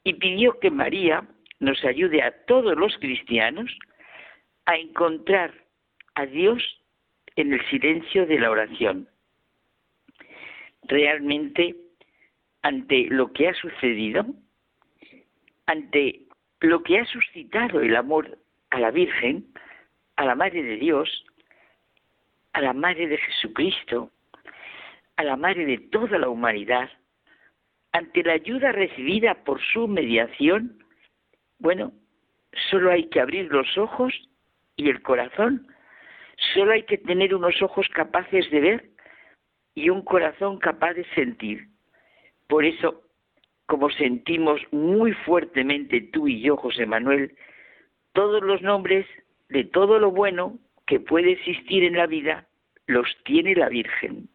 y pidió que María nos ayude a todos los cristianos a encontrar a Dios en el silencio de la oración. Realmente, ante lo que ha sucedido, ante lo que ha suscitado el amor a la Virgen, a la Madre de Dios, a la Madre de Jesucristo, a la Madre de toda la humanidad, ante la ayuda recibida por su mediación, bueno, solo hay que abrir los ojos y el corazón Solo hay que tener unos ojos capaces de ver y un corazón capaz de sentir. Por eso, como sentimos muy fuertemente tú y yo, José Manuel, todos los nombres de todo lo bueno que puede existir en la vida los tiene la Virgen.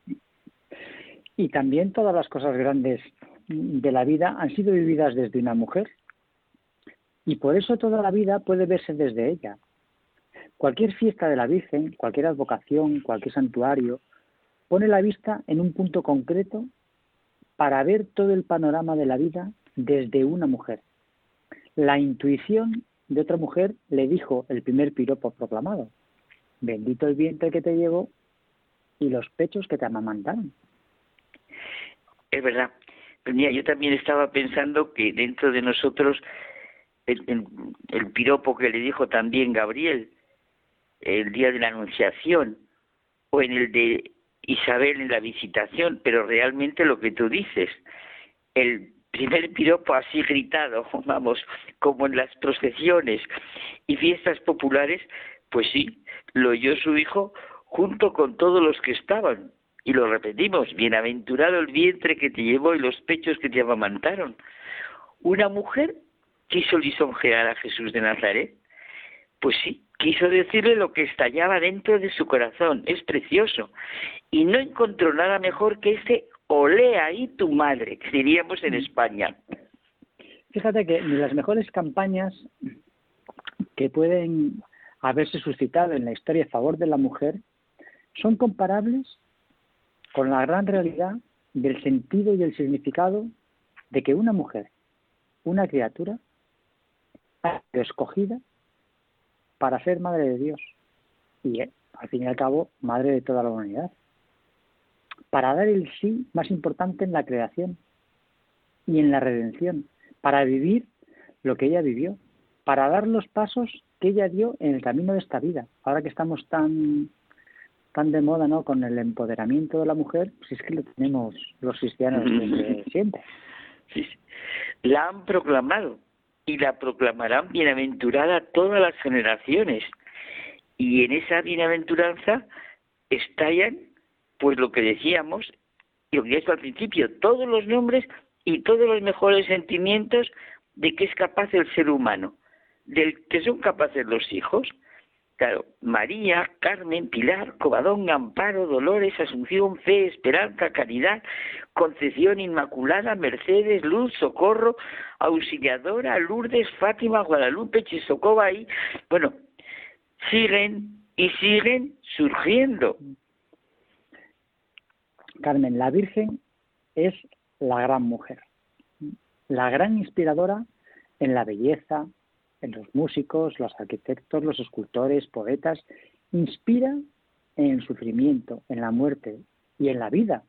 Y también todas las cosas grandes de la vida han sido vividas desde una mujer. Y por eso toda la vida puede verse desde ella. Cualquier fiesta de la Virgen, cualquier advocación, cualquier santuario, pone la vista en un punto concreto para ver todo el panorama de la vida desde una mujer. La intuición de otra mujer le dijo el primer piropo proclamado, bendito el vientre que te llevó y los pechos que te amamantaron. Es verdad. Pues mira, yo también estaba pensando que dentro de nosotros el, el piropo que le dijo también Gabriel, el día de la Anunciación o en el de Isabel en la visitación, pero realmente lo que tú dices, el primer piropo así gritado, vamos, como en las procesiones y fiestas populares, pues sí, lo oyó su hijo junto con todos los que estaban. Y lo repetimos, bienaventurado el vientre que te llevó y los pechos que te amamantaron. Una mujer quiso lisonjear a Jesús de Nazaret. Pues sí, quiso decirle lo que estallaba dentro de su corazón. Es precioso. Y no encontró nada mejor que ese olé ahí tu madre, que diríamos en España. Fíjate que las mejores campañas que pueden haberse suscitado en la historia a favor de la mujer son comparables con la gran realidad del sentido y el significado de que una mujer, una criatura, ha sido escogida para ser madre de Dios y eh, al fin y al cabo madre de toda la humanidad. Para dar el sí más importante en la creación y en la redención, para vivir lo que ella vivió, para dar los pasos que ella dio en el camino de esta vida. Ahora que estamos tan tan de moda, ¿no? Con el empoderamiento de la mujer, pues es que lo tenemos los cristianos desde siempre. Sí, La han proclamado y la proclamarán bienaventurada todas las generaciones. Y en esa bienaventuranza estallan, pues lo que decíamos, y lo que al principio, todos los nombres y todos los mejores sentimientos de que es capaz el ser humano, del que son capaces los hijos. Claro, María, Carmen, Pilar, Covadón, Amparo, Dolores, Asunción, Fe, Esperanza, Caridad, Concepción Inmaculada, Mercedes, Luz, Socorro, Auxiliadora, Lourdes, Fátima, Guadalupe, Chisocoba y, bueno, siguen y siguen surgiendo. Carmen, la Virgen es la gran mujer, la gran inspiradora en la belleza, en los músicos, los arquitectos, los escultores, poetas, inspira en el sufrimiento, en la muerte y en la vida.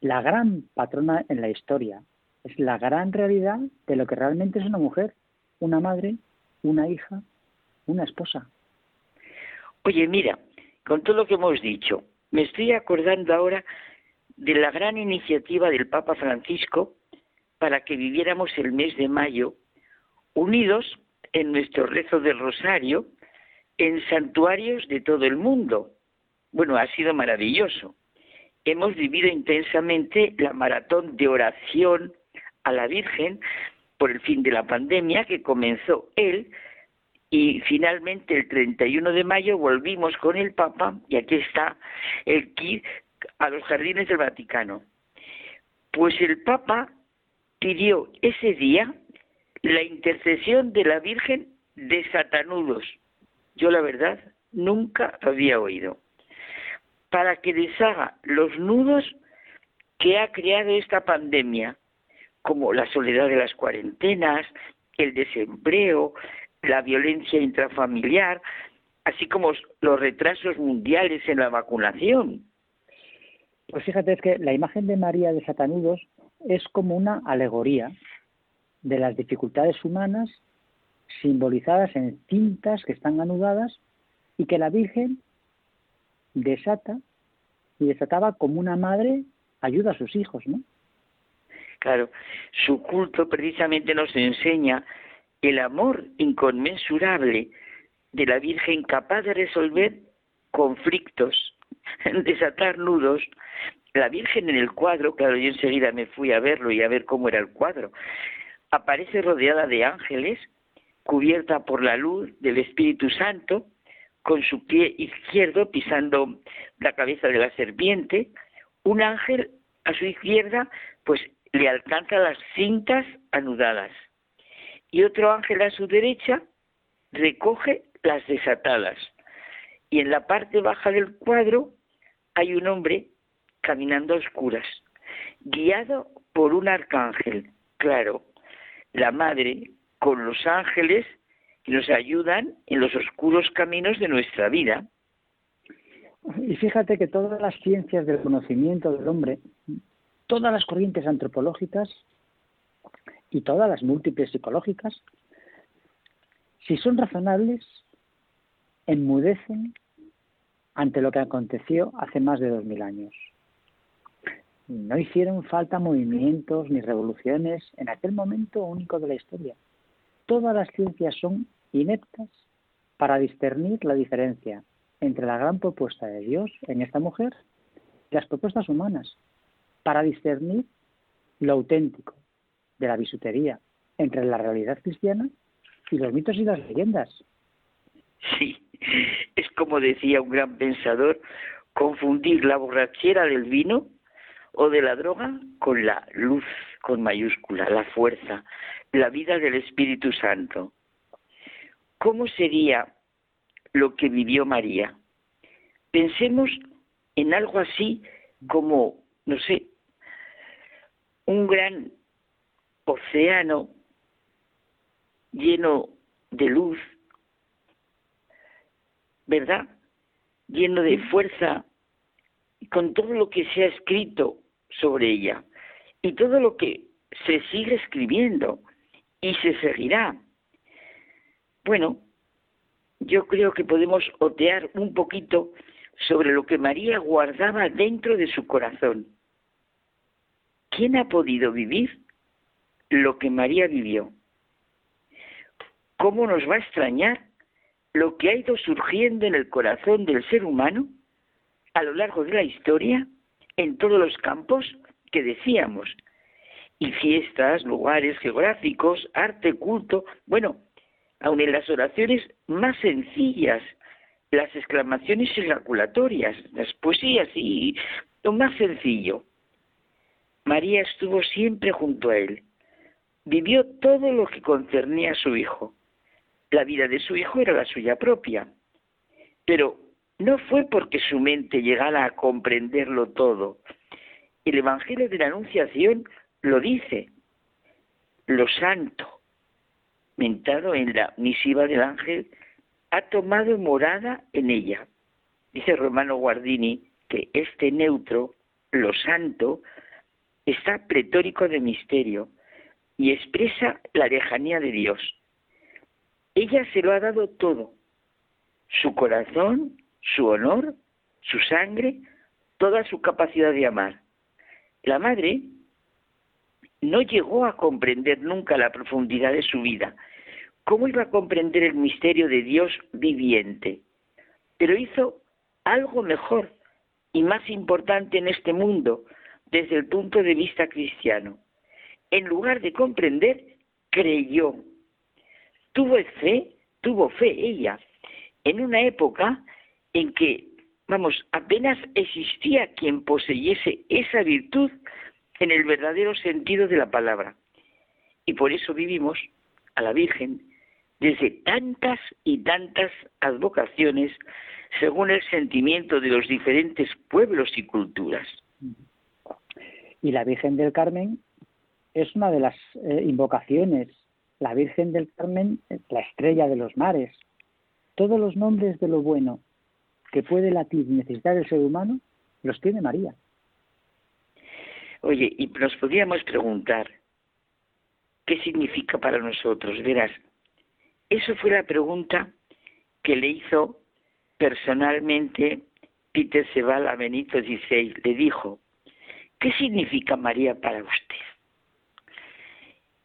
La gran patrona en la historia es la gran realidad de lo que realmente es una mujer, una madre, una hija, una esposa. Oye, mira, con todo lo que hemos dicho, me estoy acordando ahora de la gran iniciativa del Papa Francisco para que viviéramos el mes de mayo unidos en nuestro rezo del rosario en santuarios de todo el mundo. Bueno, ha sido maravilloso. Hemos vivido intensamente la maratón de oración a la Virgen por el fin de la pandemia que comenzó él y finalmente el 31 de mayo volvimos con el Papa y aquí está el kit a los jardines del Vaticano. Pues el Papa pidió ese día la intercesión de la Virgen de Satanudos. Yo la verdad nunca había oído. Para que deshaga los nudos que ha creado esta pandemia, como la soledad de las cuarentenas, el desempleo, la violencia intrafamiliar, así como los retrasos mundiales en la vacunación. Pues fíjate, es que la imagen de María de Satanudos es como una alegoría de las dificultades humanas simbolizadas en cintas que están anudadas y que la Virgen desata y desataba como una madre ayuda a sus hijos, ¿no? Claro, su culto precisamente nos enseña el amor inconmensurable de la Virgen capaz de resolver conflictos, desatar nudos. La Virgen en el cuadro, claro, yo enseguida me fui a verlo y a ver cómo era el cuadro, aparece rodeada de ángeles, cubierta por la luz del Espíritu Santo, con su pie izquierdo pisando la cabeza de la serpiente, un ángel a su izquierda pues le alcanza las cintas anudadas y otro ángel a su derecha recoge las desatadas. Y en la parte baja del cuadro hay un hombre caminando a oscuras, guiado por un arcángel. Claro, la madre con los ángeles que nos ayudan en los oscuros caminos de nuestra vida. Y fíjate que todas las ciencias del conocimiento del hombre, todas las corrientes antropológicas y todas las múltiples psicológicas, si son razonables, enmudecen ante lo que aconteció hace más de dos mil años. No hicieron falta movimientos ni revoluciones en aquel momento único de la historia. Todas las ciencias son ineptas para discernir la diferencia entre la gran propuesta de Dios en esta mujer y las propuestas humanas, para discernir lo auténtico, de la bisutería entre la realidad cristiana y los mitos y las leyendas. Sí, es como decía un gran pensador, confundir la borrachera del vino o de la droga con la luz con mayúscula, la fuerza, la vida del Espíritu Santo. ¿Cómo sería lo que vivió María? Pensemos en algo así como, no sé, un gran océano lleno de luz, ¿verdad? Lleno de fuerza, con todo lo que se ha escrito sobre ella y todo lo que se sigue escribiendo y se seguirá. Bueno, yo creo que podemos otear un poquito sobre lo que María guardaba dentro de su corazón. ¿Quién ha podido vivir lo que María vivió. ¿Cómo nos va a extrañar lo que ha ido surgiendo en el corazón del ser humano a lo largo de la historia en todos los campos que decíamos? y fiestas, lugares geográficos, arte, culto, bueno, aun en las oraciones más sencillas, las exclamaciones ejaculatorias, las poesías y lo más sencillo. María estuvo siempre junto a él. Vivió todo lo que concernía a su hijo. La vida de su hijo era la suya propia. Pero no fue porque su mente llegara a comprenderlo todo. El Evangelio de la Anunciación lo dice. Lo santo, mentado en la misiva del ángel, ha tomado morada en ella. Dice Romano Guardini que este neutro, lo santo, está pletórico de misterio y expresa la lejanía de Dios. Ella se lo ha dado todo, su corazón, su honor, su sangre, toda su capacidad de amar. La madre no llegó a comprender nunca la profundidad de su vida. ¿Cómo iba a comprender el misterio de Dios viviente? Pero hizo algo mejor y más importante en este mundo desde el punto de vista cristiano. En lugar de comprender, creyó. Tuvo fe, tuvo fe ella, en una época en que, vamos, apenas existía quien poseyese esa virtud en el verdadero sentido de la palabra. Y por eso vivimos a la Virgen desde tantas y tantas advocaciones según el sentimiento de los diferentes pueblos y culturas. Y la Virgen del Carmen es una de las eh, invocaciones. La Virgen del Carmen, la estrella de los mares. Todos los nombres de lo bueno que puede latir y necesitar el ser humano, los tiene María. Oye, y nos podríamos preguntar, ¿qué significa para nosotros? Verás, eso fue la pregunta que le hizo personalmente Peter Sebal a Benito XVI. Le dijo, ¿qué significa María para usted?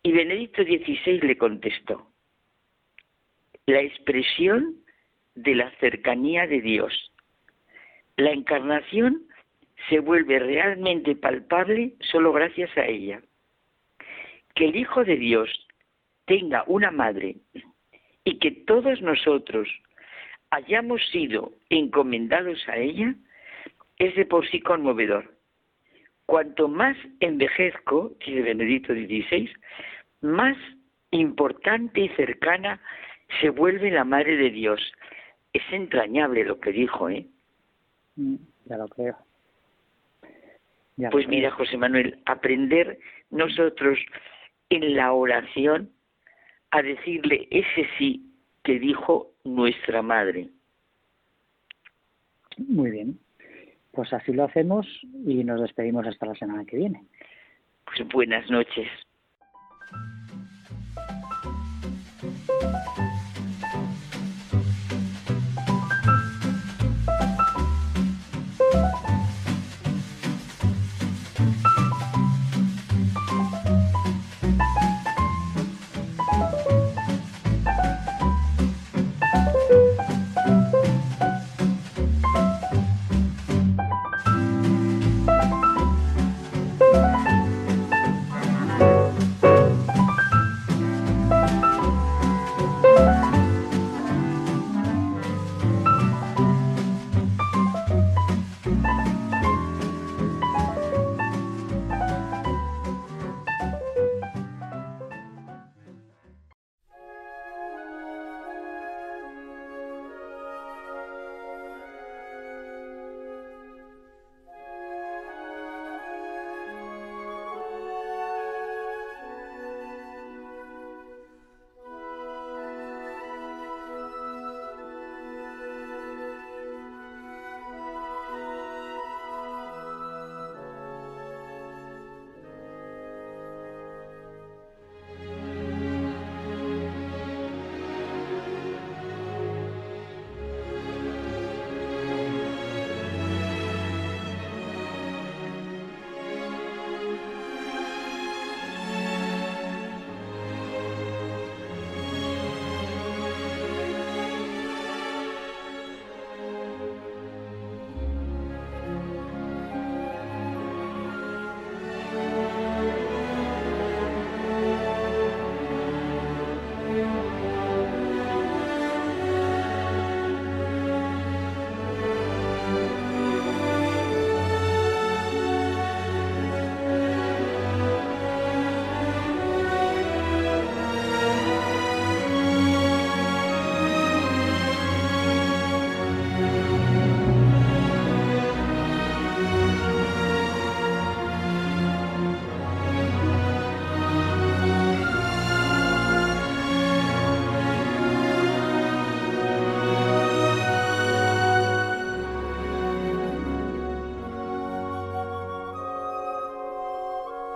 Y Benedicto XVI le contestó, la expresión de la cercanía de Dios. La encarnación se vuelve realmente palpable solo gracias a ella. Que el Hijo de Dios tenga una madre y que todos nosotros hayamos sido encomendados a ella es de por sí conmovedor. Cuanto más envejezco, dice Benedicto XVI, más importante y cercana se vuelve la Madre de Dios. Es entrañable lo que dijo, ¿eh? Mm, ya lo creo. pues mira, José Manuel, aprender nosotros en la oración a decirle ese sí que dijo nuestra madre. Muy bien. Pues así lo hacemos y nos despedimos hasta la semana que viene. Pues buenas noches.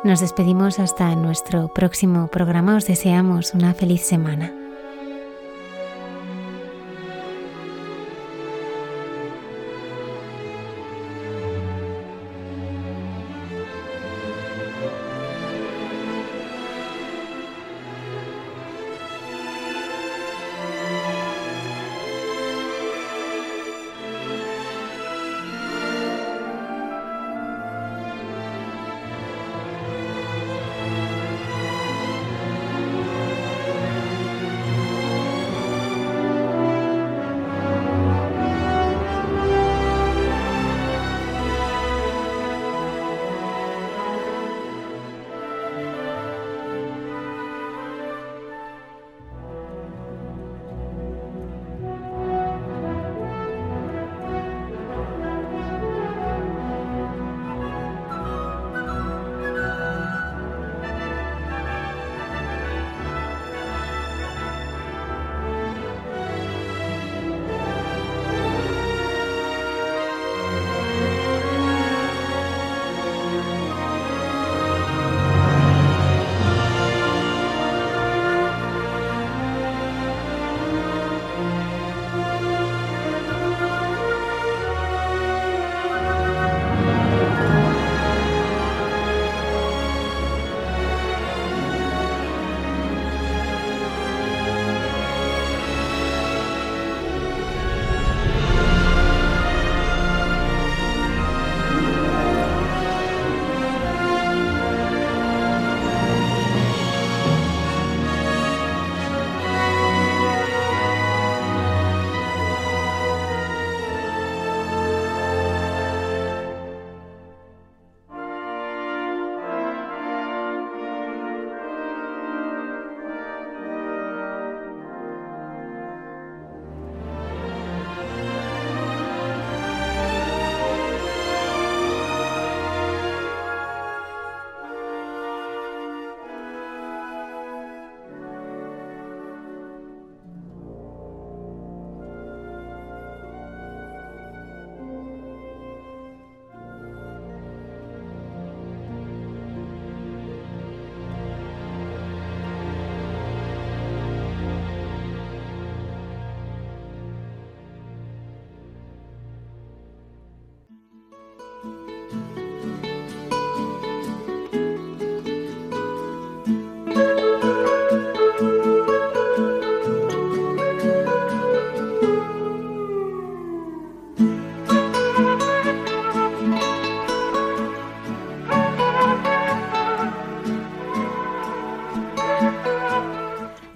Nos despedimos hasta nuestro próximo programa. Os deseamos una feliz semana.